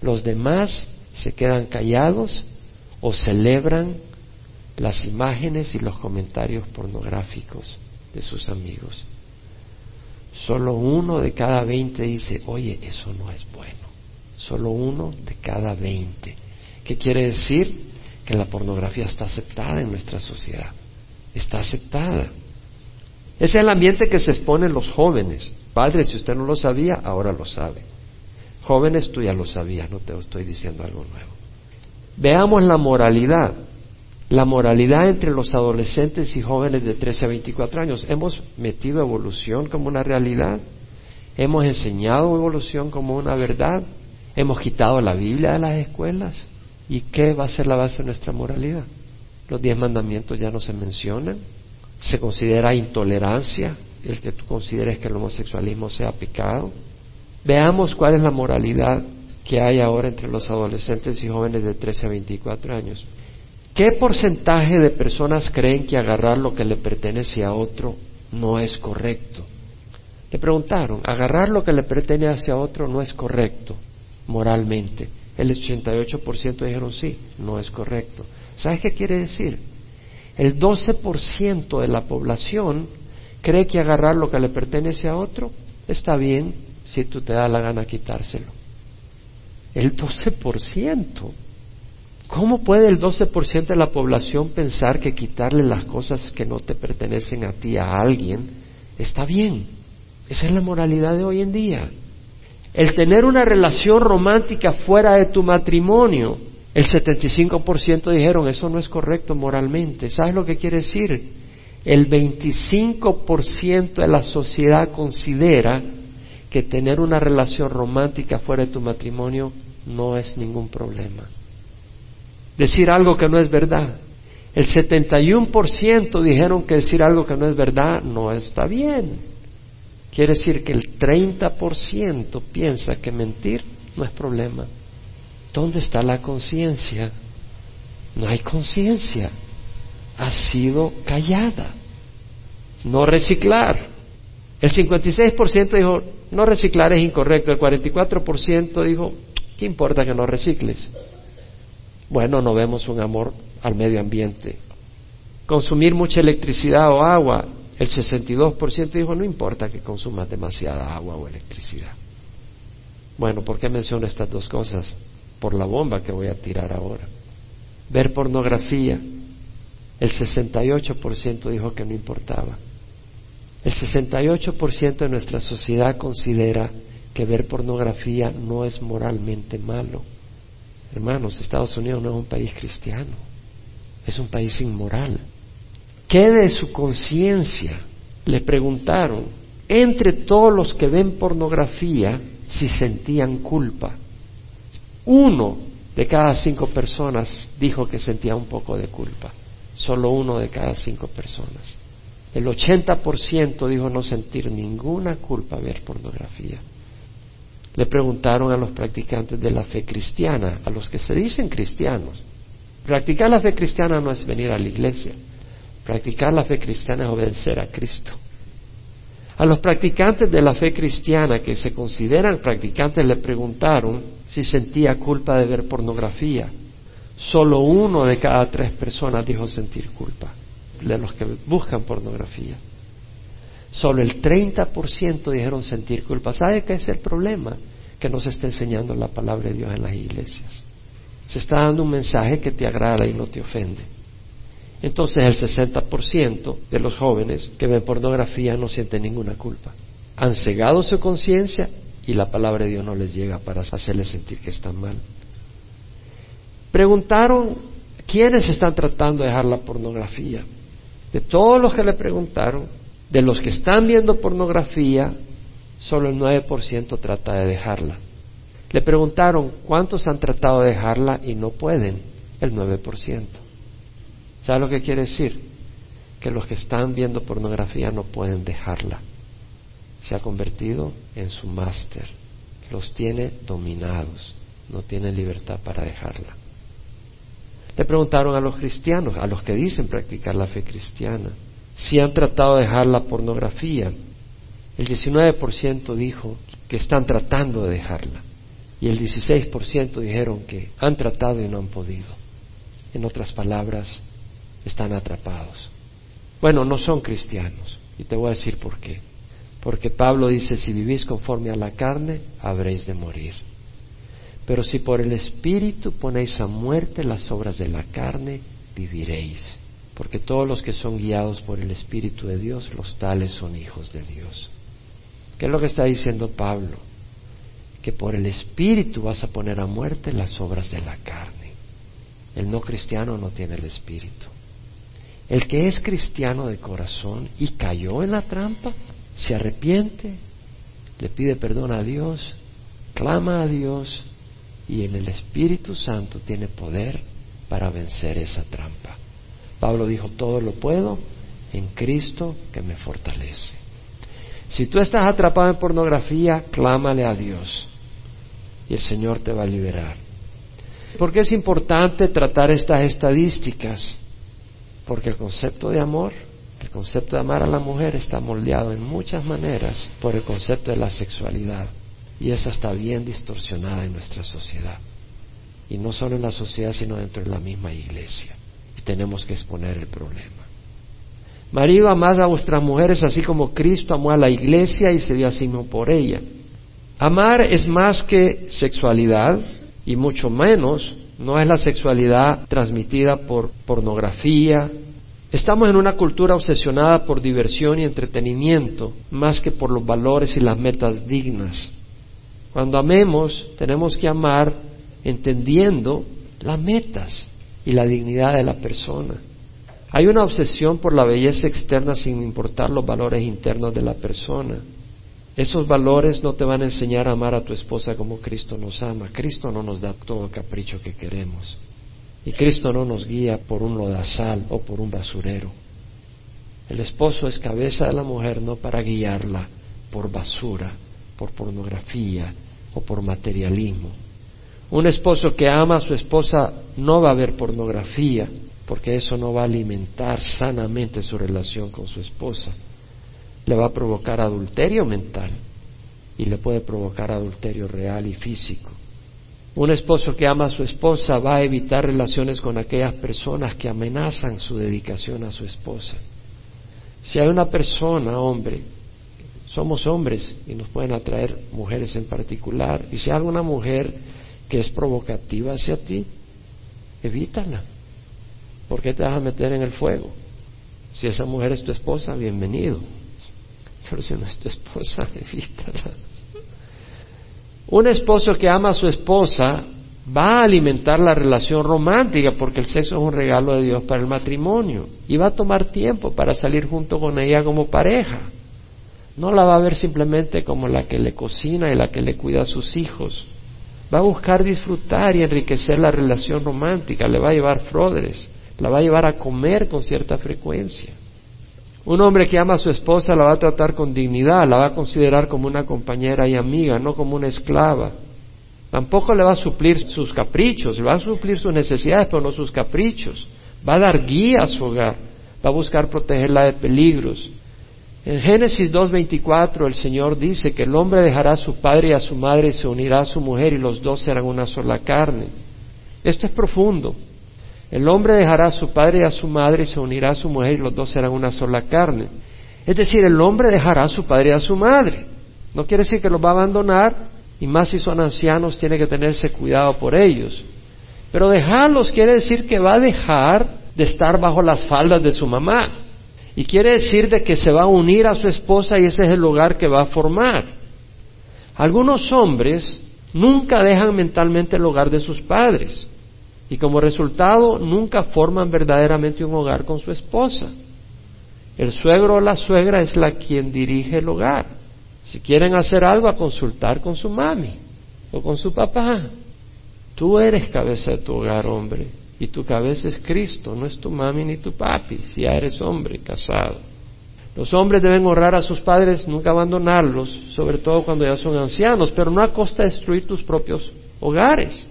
Los demás se quedan callados o celebran las imágenes y los comentarios pornográficos de sus amigos. Solo uno de cada veinte dice, oye, eso no es bueno. Solo uno de cada veinte. ¿Qué quiere decir? Que la pornografía está aceptada en nuestra sociedad. Está aceptada. Ese es el ambiente que se exponen los jóvenes. Padre, si usted no lo sabía, ahora lo sabe. Jóvenes, tú ya lo sabías, no te estoy diciendo algo nuevo. Veamos la moralidad. La moralidad entre los adolescentes y jóvenes de 13 a 24 años. ¿Hemos metido evolución como una realidad? ¿Hemos enseñado evolución como una verdad? ¿Hemos quitado la Biblia de las escuelas? ¿Y qué va a ser la base de nuestra moralidad? Los diez mandamientos ya no se mencionan. Se considera intolerancia el que tú consideres que el homosexualismo sea pecado. Veamos cuál es la moralidad que hay ahora entre los adolescentes y jóvenes de 13 a 24 años. ¿Qué porcentaje de personas creen que agarrar lo que le pertenece a otro no es correcto? Le preguntaron, agarrar lo que le pertenece a otro no es correcto moralmente. El 88% dijeron sí, no es correcto. ¿Sabes qué quiere decir? El 12% de la población cree que agarrar lo que le pertenece a otro está bien si tú te da la gana quitárselo. El 12%. ¿Cómo puede el 12% de la población pensar que quitarle las cosas que no te pertenecen a ti a alguien está bien? Esa es la moralidad de hoy en día. El tener una relación romántica fuera de tu matrimonio, el 75% dijeron eso no es correcto moralmente. ¿Sabes lo que quiere decir? El 25% de la sociedad considera que tener una relación romántica fuera de tu matrimonio no es ningún problema. Decir algo que no es verdad. El 71% dijeron que decir algo que no es verdad no está bien. Quiere decir que el 30% piensa que mentir no es problema. ¿Dónde está la conciencia? No hay conciencia. Ha sido callada. No reciclar. El 56% dijo, no reciclar es incorrecto. El 44% dijo, ¿qué importa que no recicles? Bueno, no vemos un amor al medio ambiente. Consumir mucha electricidad o agua. El 62% dijo, no importa que consumas demasiada agua o electricidad. Bueno, ¿por qué menciono estas dos cosas? Por la bomba que voy a tirar ahora. Ver pornografía. El 68% dijo que no importaba. El 68% de nuestra sociedad considera que ver pornografía no es moralmente malo. Hermanos, Estados Unidos no es un país cristiano, es un país inmoral. ¿Qué de su conciencia? Le preguntaron, entre todos los que ven pornografía, si sentían culpa. Uno de cada cinco personas dijo que sentía un poco de culpa. Solo uno de cada cinco personas. El 80% dijo no sentir ninguna culpa ver pornografía. Le preguntaron a los practicantes de la fe cristiana, a los que se dicen cristianos. Practicar la fe cristiana no es venir a la iglesia. Practicar la fe cristiana es obedecer a Cristo. A los practicantes de la fe cristiana que se consideran practicantes le preguntaron si sentía culpa de ver pornografía. Solo uno de cada tres personas dijo sentir culpa de los que buscan pornografía. Solo el 30% dijeron sentir culpa. ¿Sabe qué es el problema? Que no se está enseñando la palabra de Dios en las iglesias. Se está dando un mensaje que te agrada y no te ofende. Entonces el 60% de los jóvenes que ven pornografía no sienten ninguna culpa. Han cegado su conciencia y la palabra de Dios no les llega para hacerles sentir que están mal. Preguntaron quiénes están tratando de dejar la pornografía. De todos los que le preguntaron, de los que están viendo pornografía, solo el 9% trata de dejarla. Le preguntaron cuántos han tratado de dejarla y no pueden, el 9%. ¿Sabe lo que quiere decir? Que los que están viendo pornografía no pueden dejarla. Se ha convertido en su máster. Los tiene dominados. No tienen libertad para dejarla. Le preguntaron a los cristianos, a los que dicen practicar la fe cristiana, si han tratado de dejar la pornografía. El 19% dijo que están tratando de dejarla y el 16% dijeron que han tratado y no han podido. En otras palabras, están atrapados. Bueno, no son cristianos y te voy a decir por qué. Porque Pablo dice, si vivís conforme a la carne, habréis de morir. Pero si por el Espíritu ponéis a muerte las obras de la carne, viviréis. Porque todos los que son guiados por el Espíritu de Dios, los tales son hijos de Dios. ¿Qué es lo que está diciendo Pablo? Que por el Espíritu vas a poner a muerte las obras de la carne. El no cristiano no tiene el Espíritu. El que es cristiano de corazón y cayó en la trampa, se arrepiente, le pide perdón a Dios, clama a Dios y en el Espíritu Santo tiene poder para vencer esa trampa. Pablo dijo, todo lo puedo en Cristo que me fortalece. Si tú estás atrapado en pornografía, clámale a Dios y el Señor te va a liberar. ¿Por qué es importante tratar estas estadísticas? Porque el concepto de amor, el concepto de amar a la mujer está moldeado en muchas maneras por el concepto de la sexualidad. Y esa está bien distorsionada en nuestra sociedad. Y no solo en la sociedad, sino dentro de la misma iglesia. Y tenemos que exponer el problema. Marido, amad a vuestras mujeres así como Cristo amó a la iglesia y se dio a sí mismo por ella. Amar es más que sexualidad y mucho menos no es la sexualidad transmitida por pornografía. Estamos en una cultura obsesionada por diversión y entretenimiento más que por los valores y las metas dignas. Cuando amemos, tenemos que amar entendiendo las metas y la dignidad de la persona. Hay una obsesión por la belleza externa sin importar los valores internos de la persona. Esos valores no te van a enseñar a amar a tu esposa como Cristo nos ama. Cristo no nos da todo capricho que queremos. Y Cristo no nos guía por un lodazal o por un basurero. El esposo es cabeza de la mujer no para guiarla por basura, por pornografía o por materialismo. Un esposo que ama a su esposa no va a ver pornografía, porque eso no va a alimentar sanamente su relación con su esposa le va a provocar adulterio mental y le puede provocar adulterio real y físico. Un esposo que ama a su esposa va a evitar relaciones con aquellas personas que amenazan su dedicación a su esposa. Si hay una persona, hombre, somos hombres y nos pueden atraer mujeres en particular, y si hay alguna mujer que es provocativa hacia ti, evítala. ¿Por qué te vas a meter en el fuego? Si esa mujer es tu esposa, bienvenido pero si no es tu esposa, evítala. Un esposo que ama a su esposa va a alimentar la relación romántica porque el sexo es un regalo de Dios para el matrimonio y va a tomar tiempo para salir junto con ella como pareja. No la va a ver simplemente como la que le cocina y la que le cuida a sus hijos. Va a buscar disfrutar y enriquecer la relación romántica, le va a llevar frodres, la va a llevar a comer con cierta frecuencia. Un hombre que ama a su esposa la va a tratar con dignidad, la va a considerar como una compañera y amiga, no como una esclava. Tampoco le va a suplir sus caprichos, le va a suplir sus necesidades, pero no sus caprichos. Va a dar guía a su hogar, va a buscar protegerla de peligros. En Génesis 2.24 el Señor dice que el hombre dejará a su padre y a su madre y se unirá a su mujer y los dos serán una sola carne. Esto es profundo. El hombre dejará a su padre y a su madre y se unirá a su mujer y los dos serán una sola carne. Es decir, el hombre dejará a su padre y a su madre. No quiere decir que los va a abandonar y más si son ancianos tiene que tenerse cuidado por ellos. Pero dejarlos quiere decir que va a dejar de estar bajo las faldas de su mamá. Y quiere decir de que se va a unir a su esposa y ese es el lugar que va a formar. Algunos hombres nunca dejan mentalmente el hogar de sus padres y como resultado nunca forman verdaderamente un hogar con su esposa. El suegro o la suegra es la quien dirige el hogar. Si quieren hacer algo, a consultar con su mami o con su papá. Tú eres cabeza de tu hogar, hombre, y tu cabeza es Cristo, no es tu mami ni tu papi, si ya eres hombre casado. Los hombres deben honrar a sus padres, nunca abandonarlos, sobre todo cuando ya son ancianos, pero no a costa de destruir tus propios hogares.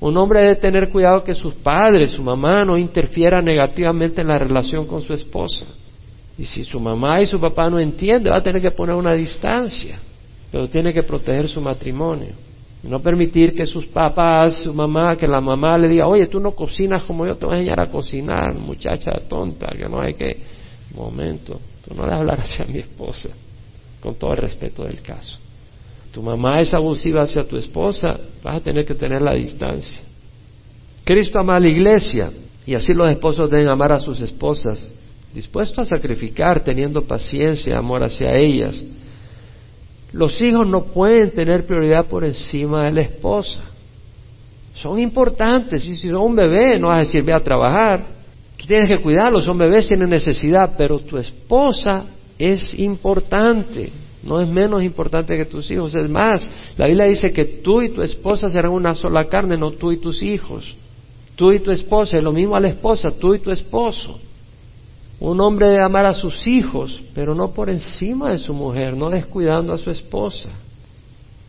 Un hombre debe tener cuidado que sus padres, su mamá, no interfieran negativamente en la relación con su esposa. Y si su mamá y su papá no entienden, va a tener que poner una distancia, pero tiene que proteger su matrimonio. No permitir que sus papás, su mamá, que la mamá le diga, oye, tú no cocinas como yo te voy a enseñar a cocinar, muchacha tonta, que no hay que... Momento, tú no le hablar hacia mi esposa, con todo el respeto del caso tu mamá es abusiva hacia tu esposa, vas a tener que tener la distancia. Cristo ama a la iglesia y así los esposos deben amar a sus esposas, dispuestos a sacrificar, teniendo paciencia, amor hacia ellas. Los hijos no pueden tener prioridad por encima de la esposa. Son importantes. Y si son un bebé, no vas a decir ve a trabajar. Tú tienes que cuidarlos, son bebés, tienen necesidad, pero tu esposa es importante no es menos importante que tus hijos. Es más, la Biblia dice que tú y tu esposa serán una sola carne, no tú y tus hijos. Tú y tu esposa, es lo mismo a la esposa, tú y tu esposo. Un hombre debe amar a sus hijos, pero no por encima de su mujer, no descuidando a su esposa.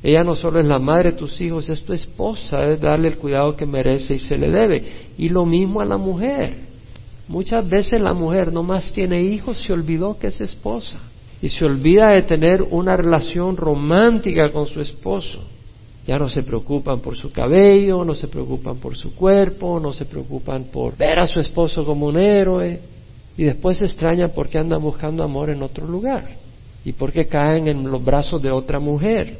Ella no solo es la madre de tus hijos, es tu esposa, debe darle el cuidado que merece y se le debe. Y lo mismo a la mujer. Muchas veces la mujer no más tiene hijos, se olvidó que es esposa y se olvida de tener una relación romántica con su esposo. Ya no se preocupan por su cabello, no se preocupan por su cuerpo, no se preocupan por ver a su esposo como un héroe y después se extrañan porque andan buscando amor en otro lugar y porque caen en los brazos de otra mujer.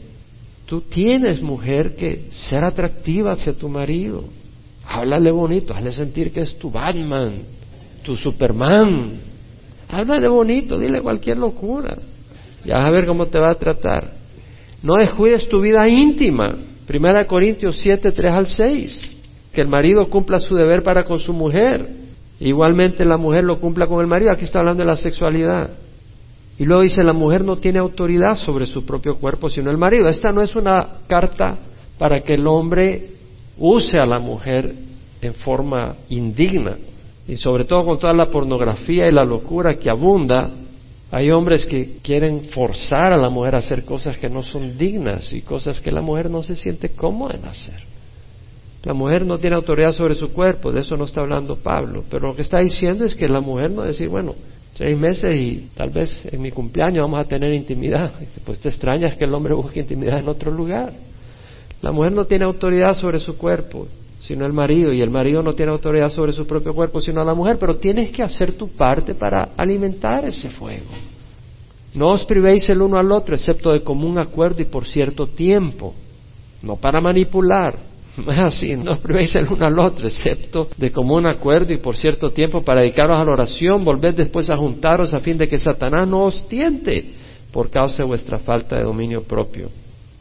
Tú tienes, mujer, que ser atractiva hacia tu marido. Háblale bonito, hazle sentir que es tu Batman, tu Superman, Háblale bonito, dile cualquier locura. Ya vas a ver cómo te va a tratar. No descuides tu vida íntima. Primera Corintios 7, 3 al 6. Que el marido cumpla su deber para con su mujer. Igualmente la mujer lo cumpla con el marido. Aquí está hablando de la sexualidad. Y luego dice, la mujer no tiene autoridad sobre su propio cuerpo, sino el marido. Esta no es una carta para que el hombre use a la mujer en forma indigna. Y sobre todo con toda la pornografía y la locura que abunda, hay hombres que quieren forzar a la mujer a hacer cosas que no son dignas y cosas que la mujer no se siente cómoda en hacer. La mujer no tiene autoridad sobre su cuerpo, de eso no está hablando Pablo, pero lo que está diciendo es que la mujer no decir, bueno, seis meses y tal vez en mi cumpleaños vamos a tener intimidad. Pues te extrañas que el hombre busque intimidad en otro lugar. La mujer no tiene autoridad sobre su cuerpo, sino el marido, y el marido no tiene autoridad sobre su propio cuerpo, sino la mujer, pero tienes que hacer tu parte para alimentar ese fuego. No os privéis el uno al otro, excepto de común acuerdo y por cierto tiempo, no para manipular. Así, no os privéis el uno al otro, excepto de común acuerdo y por cierto tiempo para dedicaros a la oración, volved después a juntaros a fin de que Satanás no os tiente por causa de vuestra falta de dominio propio.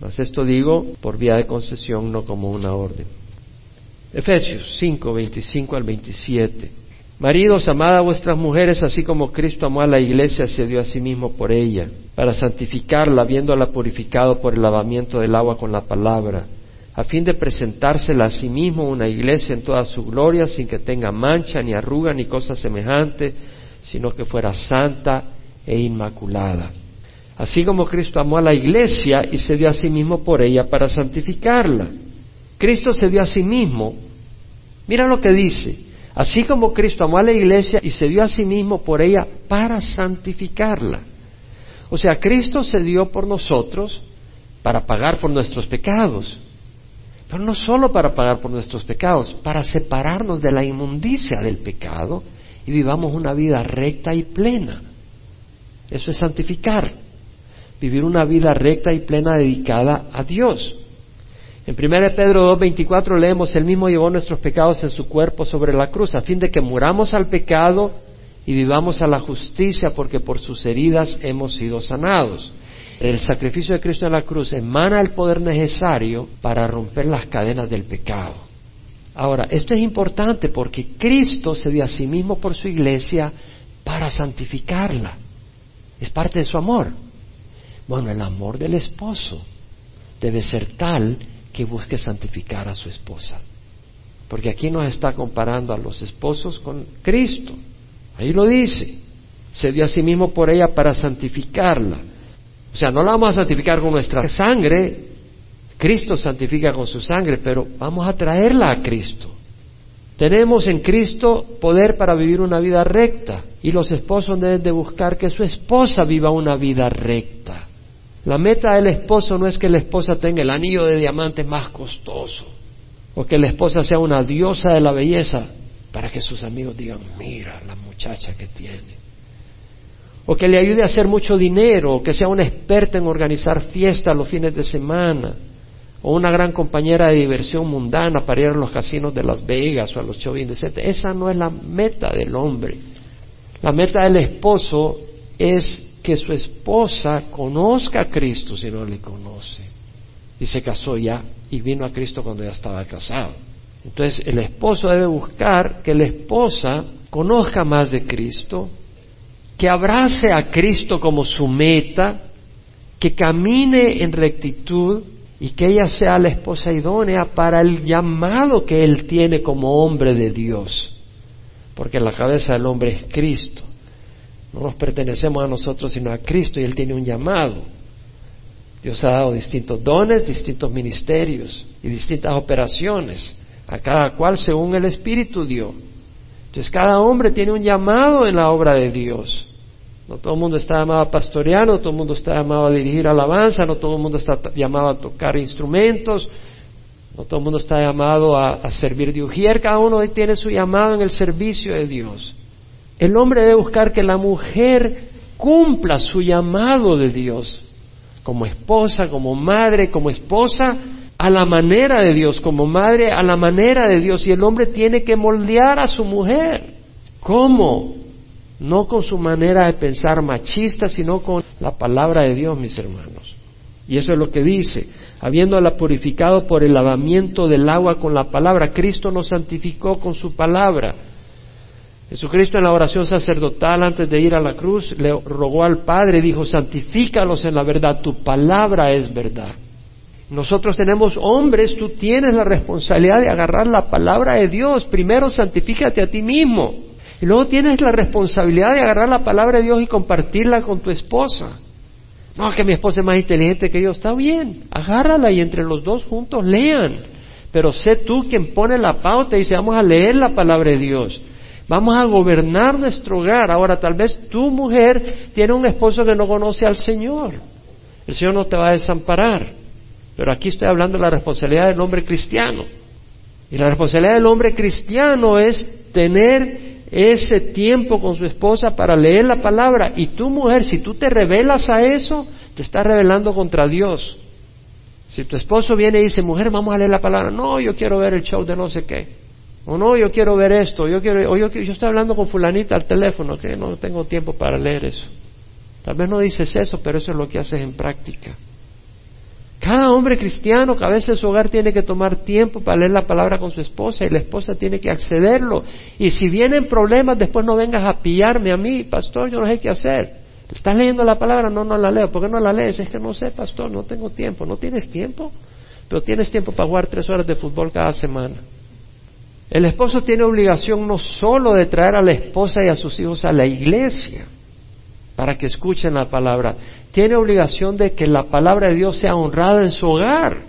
Mas esto digo por vía de concesión, no como una orden. Efesios 5, 25 al 27. Maridos, amad a vuestras mujeres, así como Cristo amó a la iglesia, se dio a sí mismo por ella, para santificarla, habiéndola purificado por el lavamiento del agua con la palabra, a fin de presentársela a sí mismo una iglesia en toda su gloria, sin que tenga mancha, ni arruga, ni cosa semejante, sino que fuera santa e inmaculada. Así como Cristo amó a la iglesia y se dio a sí mismo por ella para santificarla. Cristo se dio a sí mismo. Mira lo que dice. Así como Cristo amó a la iglesia y se dio a sí mismo por ella para santificarla. O sea, Cristo se dio por nosotros para pagar por nuestros pecados. Pero no solo para pagar por nuestros pecados, para separarnos de la inmundicia del pecado y vivamos una vida recta y plena. Eso es santificar vivir una vida recta y plena dedicada a Dios. En 1 Pedro 2.24 leemos, Él mismo llevó nuestros pecados en su cuerpo sobre la cruz, a fin de que muramos al pecado y vivamos a la justicia, porque por sus heridas hemos sido sanados. El sacrificio de Cristo en la cruz emana el poder necesario para romper las cadenas del pecado. Ahora, esto es importante porque Cristo se dio a sí mismo por su iglesia para santificarla. Es parte de su amor. Bueno, el amor del esposo debe ser tal que busque santificar a su esposa. Porque aquí nos está comparando a los esposos con Cristo. Ahí lo dice. Se dio a sí mismo por ella para santificarla. O sea, no la vamos a santificar con nuestra sangre. Cristo santifica con su sangre, pero vamos a traerla a Cristo. Tenemos en Cristo poder para vivir una vida recta y los esposos deben de buscar que su esposa viva una vida recta. La meta del esposo no es que la esposa tenga el anillo de diamante más costoso o que la esposa sea una diosa de la belleza para que sus amigos digan, mira la muchacha que tiene. O que le ayude a hacer mucho dinero, o que sea una experta en organizar fiestas los fines de semana, o una gran compañera de diversión mundana para ir a los casinos de Las Vegas o a los shopping de Esa no es la meta del hombre. La meta del esposo es que su esposa conozca a Cristo si no le conoce. Y se casó ya y vino a Cristo cuando ya estaba casado. Entonces el esposo debe buscar que la esposa conozca más de Cristo, que abrace a Cristo como su meta, que camine en rectitud y que ella sea la esposa idónea para el llamado que él tiene como hombre de Dios. Porque la cabeza del hombre es Cristo. No nos pertenecemos a nosotros, sino a Cristo y Él tiene un llamado. Dios ha dado distintos dones, distintos ministerios y distintas operaciones, a cada cual según el Espíritu dio. Entonces cada hombre tiene un llamado en la obra de Dios. No todo el mundo está llamado a pastorear, no todo el mundo está llamado a dirigir alabanza, no todo el mundo está llamado a tocar instrumentos, no todo el mundo está llamado a, servir de ujier, cada uno tiene su llamado en el servicio de Dios. El hombre debe buscar que la mujer cumpla su llamado de Dios, como esposa, como madre, como esposa, a la manera de Dios, como madre, a la manera de Dios. Y el hombre tiene que moldear a su mujer. ¿Cómo? No con su manera de pensar machista, sino con la palabra de Dios, mis hermanos. Y eso es lo que dice, habiéndola purificado por el lavamiento del agua con la palabra. Cristo nos santificó con su palabra. Jesucristo en la oración sacerdotal antes de ir a la cruz le rogó al Padre dijo, santifícalos en la verdad, tu palabra es verdad. Nosotros tenemos hombres, tú tienes la responsabilidad de agarrar la palabra de Dios. Primero santifícate a ti mismo. Y luego tienes la responsabilidad de agarrar la palabra de Dios y compartirla con tu esposa. No, que mi esposa es más inteligente que yo. Está bien, agárrala y entre los dos juntos lean. Pero sé tú quien pone la pauta y dice, vamos a leer la palabra de Dios. Vamos a gobernar nuestro hogar. Ahora, tal vez tu mujer tiene un esposo que no conoce al Señor. El Señor no te va a desamparar. Pero aquí estoy hablando de la responsabilidad del hombre cristiano. Y la responsabilidad del hombre cristiano es tener ese tiempo con su esposa para leer la palabra. Y tu mujer, si tú te revelas a eso, te estás revelando contra Dios. Si tu esposo viene y dice, mujer, vamos a leer la palabra, no, yo quiero ver el show de no sé qué. O no, yo quiero ver esto, yo quiero, o yo, yo estoy hablando con fulanita al teléfono, que no tengo tiempo para leer eso. Tal vez no dices eso, pero eso es lo que haces en práctica. Cada hombre cristiano, que a veces su hogar tiene que tomar tiempo para leer la palabra con su esposa y la esposa tiene que accederlo. Y si vienen problemas, después no vengas a pillarme a mí, pastor, yo no sé qué hacer. ¿Estás leyendo la palabra? No, no la leo. ¿Por qué no la lees? Es que no sé, pastor, no tengo tiempo. ¿No tienes tiempo? Pero tienes tiempo para jugar tres horas de fútbol cada semana. El esposo tiene obligación no solo de traer a la esposa y a sus hijos a la iglesia para que escuchen la palabra, tiene obligación de que la palabra de Dios sea honrada en su hogar.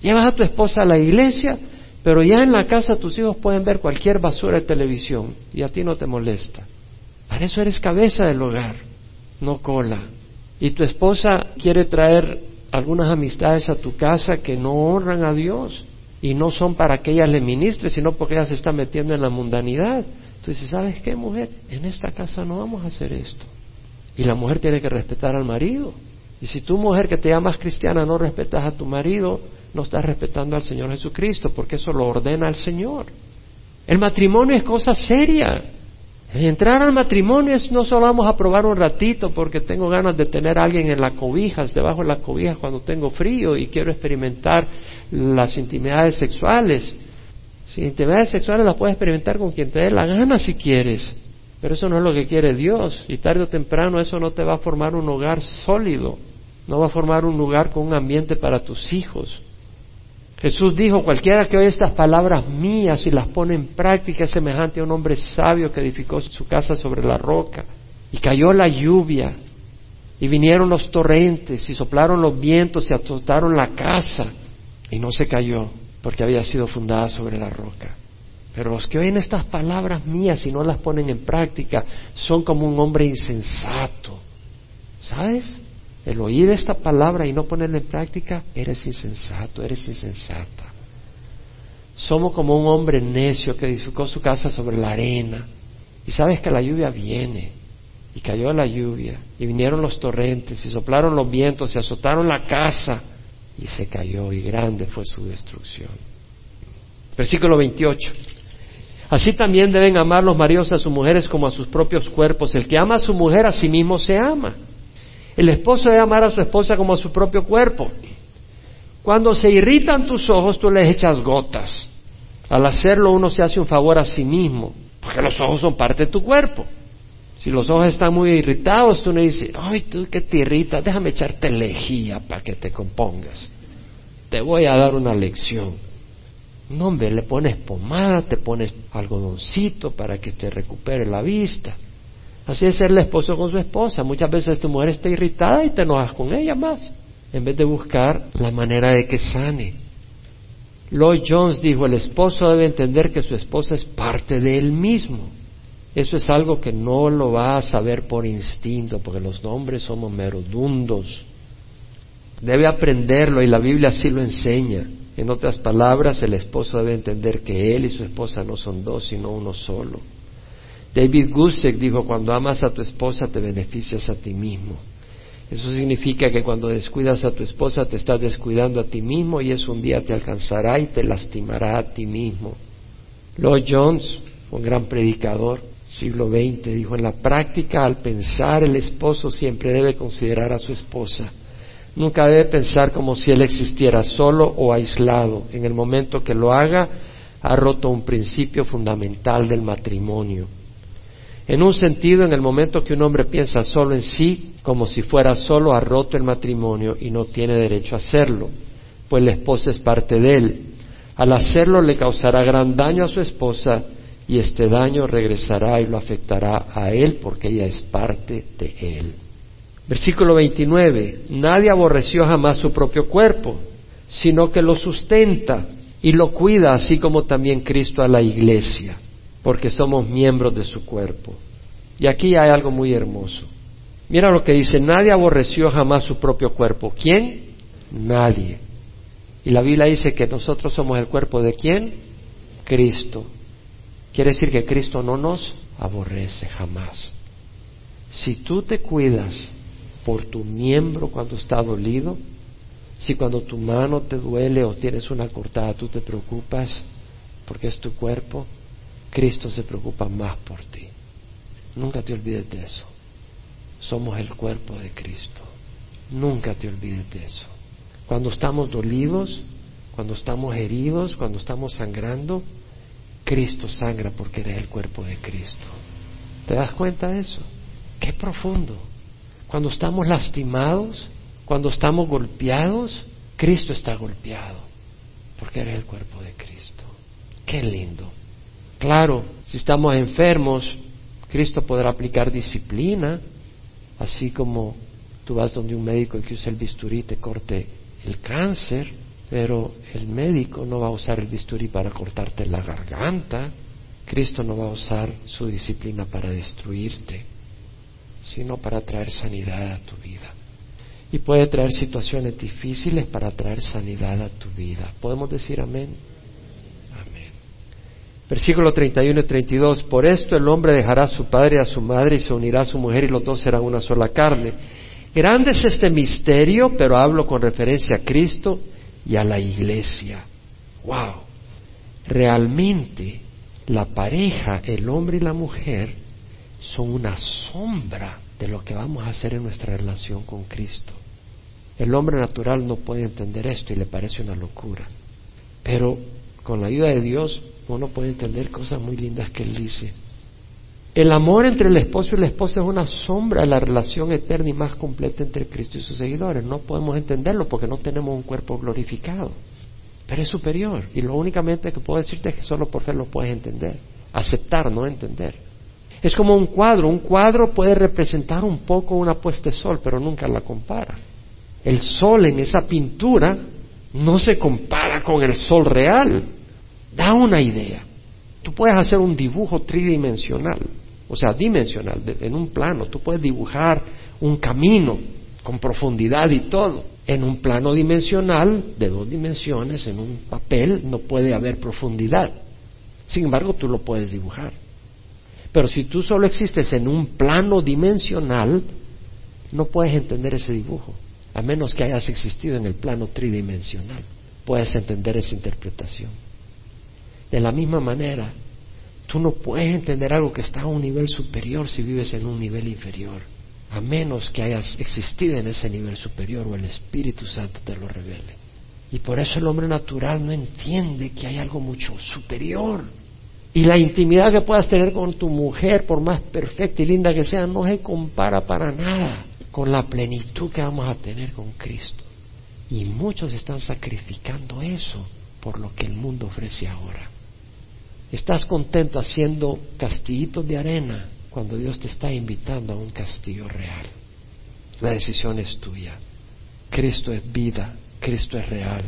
Llevas a tu esposa a la iglesia, pero ya en la casa tus hijos pueden ver cualquier basura de televisión y a ti no te molesta. Para eso eres cabeza del hogar, no cola. Y tu esposa quiere traer algunas amistades a tu casa que no honran a Dios y no son para que ella le ministre, sino porque ella se está metiendo en la mundanidad. Entonces, ¿sabes qué, mujer? En esta casa no vamos a hacer esto. Y la mujer tiene que respetar al marido. Y si tu mujer que te llamas cristiana no respetas a tu marido, no estás respetando al Señor Jesucristo, porque eso lo ordena el Señor. El matrimonio es cosa seria. Entrar al matrimonio es no solo vamos a probar un ratito porque tengo ganas de tener a alguien en las cobijas, debajo de las cobijas cuando tengo frío y quiero experimentar las intimidades sexuales. Si intimidades sexuales las puedes experimentar con quien te dé la gana si quieres, pero eso no es lo que quiere Dios y tarde o temprano eso no te va a formar un hogar sólido, no va a formar un lugar con un ambiente para tus hijos. Jesús dijo, cualquiera que oye estas palabras mías y las pone en práctica es semejante a un hombre sabio que edificó su casa sobre la roca. Y cayó la lluvia, y vinieron los torrentes, y soplaron los vientos, y azotaron la casa, y no se cayó, porque había sido fundada sobre la roca. Pero los que oyen estas palabras mías y no las ponen en práctica son como un hombre insensato. ¿Sabes? el oír esta palabra y no ponerla en práctica, eres insensato, eres insensata. Somos como un hombre necio que edificó su casa sobre la arena y sabes que la lluvia viene y cayó la lluvia y vinieron los torrentes y soplaron los vientos y azotaron la casa y se cayó y grande fue su destrucción. Versículo 28. Así también deben amar los maridos a sus mujeres como a sus propios cuerpos. El que ama a su mujer a sí mismo se ama. El esposo debe amar a su esposa como a su propio cuerpo. Cuando se irritan tus ojos, tú les echas gotas. Al hacerlo uno se hace un favor a sí mismo, porque los ojos son parte de tu cuerpo. Si los ojos están muy irritados, tú le dices, ay, tú que te irritas, déjame echarte lejía para que te compongas. Te voy a dar una lección. No, hombre, le pones pomada, te pones algodoncito para que te recupere la vista. Así es ser el esposo con su esposa. Muchas veces tu mujer está irritada y te enojas con ella más, en vez de buscar la manera de que sane. Lloyd Jones dijo, el esposo debe entender que su esposa es parte de él mismo. Eso es algo que no lo va a saber por instinto, porque los hombres somos merodundos. Debe aprenderlo y la Biblia así lo enseña. En otras palabras, el esposo debe entender que él y su esposa no son dos, sino uno solo. David Gusick dijo, cuando amas a tu esposa te beneficias a ti mismo. Eso significa que cuando descuidas a tu esposa te estás descuidando a ti mismo y eso un día te alcanzará y te lastimará a ti mismo. Lloyd Jones, un gran predicador, siglo XX, dijo, en la práctica al pensar el esposo siempre debe considerar a su esposa. Nunca debe pensar como si él existiera solo o aislado. En el momento que lo haga, ha roto un principio fundamental del matrimonio. En un sentido, en el momento que un hombre piensa solo en sí, como si fuera solo, ha roto el matrimonio y no tiene derecho a hacerlo, pues la esposa es parte de él. Al hacerlo le causará gran daño a su esposa y este daño regresará y lo afectará a él porque ella es parte de él. Versículo 29. Nadie aborreció jamás su propio cuerpo, sino que lo sustenta y lo cuida, así como también Cristo a la iglesia, porque somos miembros de su cuerpo. Y aquí hay algo muy hermoso. Mira lo que dice, nadie aborreció jamás su propio cuerpo. ¿Quién? Nadie. Y la Biblia dice que nosotros somos el cuerpo de quién? Cristo. Quiere decir que Cristo no nos aborrece jamás. Si tú te cuidas por tu miembro cuando está dolido, si cuando tu mano te duele o tienes una cortada tú te preocupas porque es tu cuerpo, Cristo se preocupa más por ti. Nunca te olvides de eso. Somos el cuerpo de Cristo. Nunca te olvides de eso. Cuando estamos dolidos, cuando estamos heridos, cuando estamos sangrando, Cristo sangra porque eres el cuerpo de Cristo. ¿Te das cuenta de eso? Qué profundo. Cuando estamos lastimados, cuando estamos golpeados, Cristo está golpeado porque eres el cuerpo de Cristo. Qué lindo. Claro, si estamos enfermos, Cristo podrá aplicar disciplina, así como tú vas donde un médico que usa el bisturí te corte el cáncer, pero el médico no va a usar el bisturí para cortarte la garganta. Cristo no va a usar su disciplina para destruirte, sino para traer sanidad a tu vida. Y puede traer situaciones difíciles para traer sanidad a tu vida. ¿Podemos decir amén? Amén. Versículo 31 y 32. Por esto el hombre dejará a su padre y a su madre y se unirá a su mujer y los dos serán una sola carne. Grande es este misterio, pero hablo con referencia a Cristo y a la iglesia. ¡Wow! Realmente la pareja, el hombre y la mujer, son una sombra de lo que vamos a hacer en nuestra relación con Cristo. El hombre natural no puede entender esto y le parece una locura. Pero con la ayuda de Dios uno puede entender cosas muy lindas que Él dice. El amor entre el esposo y la esposa es una sombra de la relación eterna y más completa entre Cristo y sus seguidores. No podemos entenderlo porque no tenemos un cuerpo glorificado. Pero es superior. Y lo únicamente que puedo decirte es que solo por fe lo puedes entender. Aceptar, no entender. Es como un cuadro. Un cuadro puede representar un poco una puesta de sol, pero nunca la compara. El sol en esa pintura no se compara con el sol real. Da una idea. Tú puedes hacer un dibujo tridimensional o sea, dimensional, en un plano. Tú puedes dibujar un camino con profundidad y todo. En un plano dimensional, de dos dimensiones, en un papel, no puede haber profundidad. Sin embargo, tú lo puedes dibujar. Pero si tú solo existes en un plano dimensional, no puedes entender ese dibujo, a menos que hayas existido en el plano tridimensional. Puedes entender esa interpretación. De la misma manera, Tú no puedes entender algo que está a un nivel superior si vives en un nivel inferior, a menos que hayas existido en ese nivel superior o el Espíritu Santo te lo revele. Y por eso el hombre natural no entiende que hay algo mucho superior. Y la intimidad que puedas tener con tu mujer, por más perfecta y linda que sea, no se compara para nada con la plenitud que vamos a tener con Cristo. Y muchos están sacrificando eso por lo que el mundo ofrece ahora. Estás contento haciendo castillitos de arena cuando Dios te está invitando a un castillo real. La decisión es tuya. Cristo es vida, Cristo es real,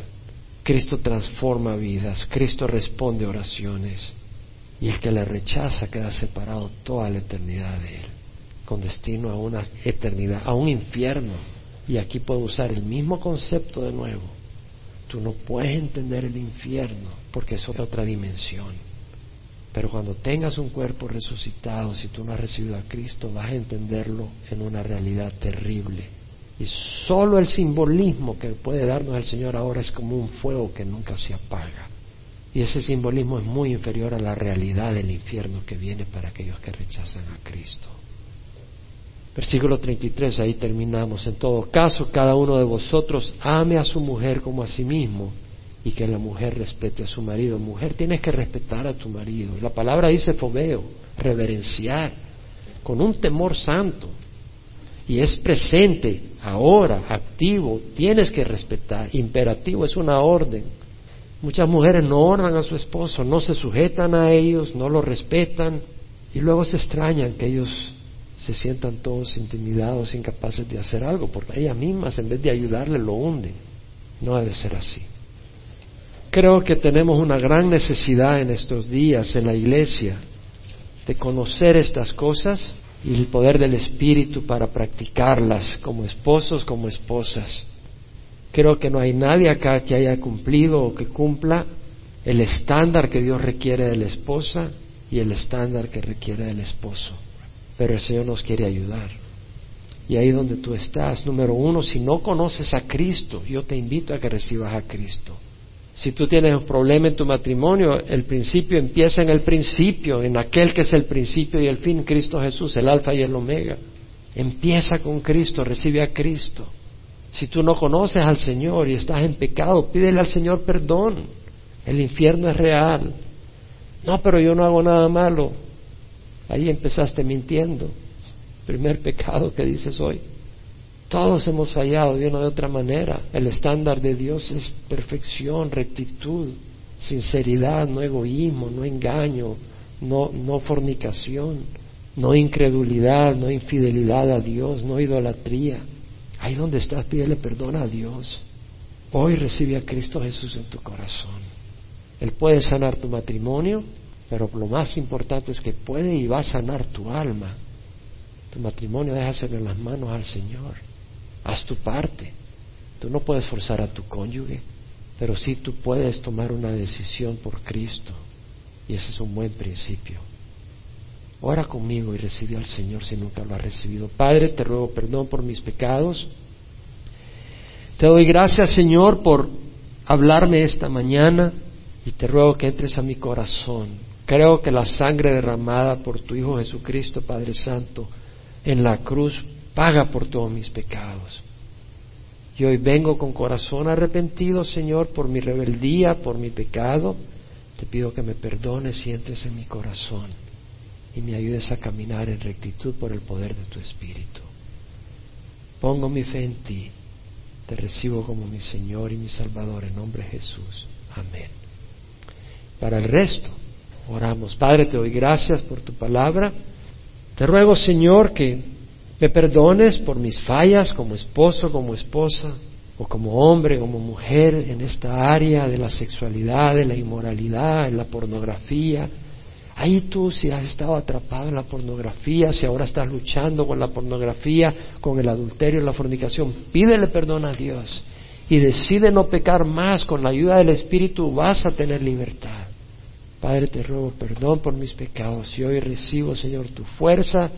Cristo transforma vidas, Cristo responde oraciones y el que le rechaza queda separado toda la eternidad de Él, con destino a una eternidad, a un infierno. Y aquí puedo usar el mismo concepto de nuevo. Tú no puedes entender el infierno porque es otra dimensión. Pero cuando tengas un cuerpo resucitado, si tú no has recibido a Cristo, vas a entenderlo en una realidad terrible. Y solo el simbolismo que puede darnos el Señor ahora es como un fuego que nunca se apaga. Y ese simbolismo es muy inferior a la realidad del infierno que viene para aquellos que rechazan a Cristo. Versículo 33, ahí terminamos. En todo caso, cada uno de vosotros ame a su mujer como a sí mismo y que la mujer respete a su marido. Mujer, tienes que respetar a tu marido. La palabra dice fobeo, reverenciar, con un temor santo. Y es presente, ahora, activo, tienes que respetar. Imperativo es una orden. Muchas mujeres no honran a su esposo, no se sujetan a ellos, no lo respetan y luego se extrañan que ellos se sientan todos intimidados, incapaces de hacer algo, porque ellas mismas en vez de ayudarle lo hunden. No ha de ser así. Creo que tenemos una gran necesidad en estos días en la iglesia de conocer estas cosas y el poder del Espíritu para practicarlas como esposos, como esposas. Creo que no hay nadie acá que haya cumplido o que cumpla el estándar que Dios requiere de la esposa y el estándar que requiere del esposo. Pero el Señor nos quiere ayudar. Y ahí donde tú estás, número uno, si no conoces a Cristo, yo te invito a que recibas a Cristo. Si tú tienes un problema en tu matrimonio, el principio empieza en el principio, en aquel que es el principio y el fin, Cristo Jesús, el alfa y el omega. Empieza con Cristo, recibe a Cristo. Si tú no conoces al Señor y estás en pecado, pídele al Señor perdón. El infierno es real. No, pero yo no hago nada malo. Ahí empezaste mintiendo. Primer pecado que dices hoy. Todos hemos fallado de una u otra manera. El estándar de Dios es perfección, rectitud, sinceridad, no egoísmo, no engaño, no, no fornicación, no incredulidad, no infidelidad a Dios, no idolatría. Ahí donde estás, pídele perdón a Dios. Hoy recibe a Cristo Jesús en tu corazón. Él puede sanar tu matrimonio, pero lo más importante es que puede y va a sanar tu alma. Tu matrimonio déjaselo en las manos al Señor. Haz tu parte. Tú no puedes forzar a tu cónyuge, pero sí tú puedes tomar una decisión por Cristo. Y ese es un buen principio. Ora conmigo y recibe al Señor si nunca lo has recibido. Padre, te ruego perdón por mis pecados. Te doy gracias, Señor, por hablarme esta mañana y te ruego que entres a mi corazón. Creo que la sangre derramada por tu Hijo Jesucristo, Padre Santo, en la cruz paga por todos mis pecados. Y hoy vengo con corazón arrepentido, Señor, por mi rebeldía, por mi pecado. Te pido que me perdones y entres en mi corazón y me ayudes a caminar en rectitud por el poder de tu Espíritu. Pongo mi fe en ti. Te recibo como mi Señor y mi Salvador en nombre de Jesús. Amén. Para el resto, oramos. Padre, te doy gracias por tu palabra. Te ruego, Señor, que me perdones por mis fallas como esposo, como esposa, o como hombre, como mujer en esta área de la sexualidad, de la inmoralidad, en la pornografía. Ahí tú si has estado atrapado en la pornografía, si ahora estás luchando con la pornografía, con el adulterio, la fornicación, pídele perdón a Dios y decide no pecar más, con la ayuda del Espíritu vas a tener libertad. Padre, te ruego perdón por mis pecados y hoy recibo, Señor, tu fuerza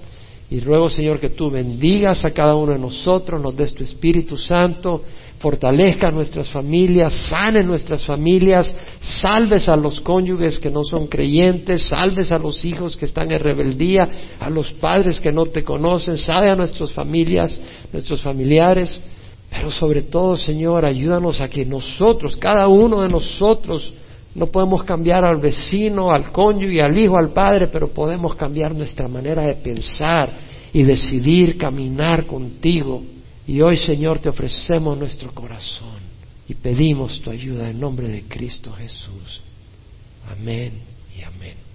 y ruego, Señor, que tú bendigas a cada uno de nosotros, nos des tu Espíritu Santo, fortalezca nuestras familias, sane nuestras familias, salves a los cónyuges que no son creyentes, salves a los hijos que están en rebeldía, a los padres que no te conocen, salve a nuestras familias, nuestros familiares, pero sobre todo, Señor, ayúdanos a que nosotros, cada uno de nosotros, no podemos cambiar al vecino, al cónyuge, al hijo, al padre, pero podemos cambiar nuestra manera de pensar y decidir caminar contigo. Y hoy, Señor, te ofrecemos nuestro corazón y pedimos tu ayuda en nombre de Cristo Jesús. Amén y amén.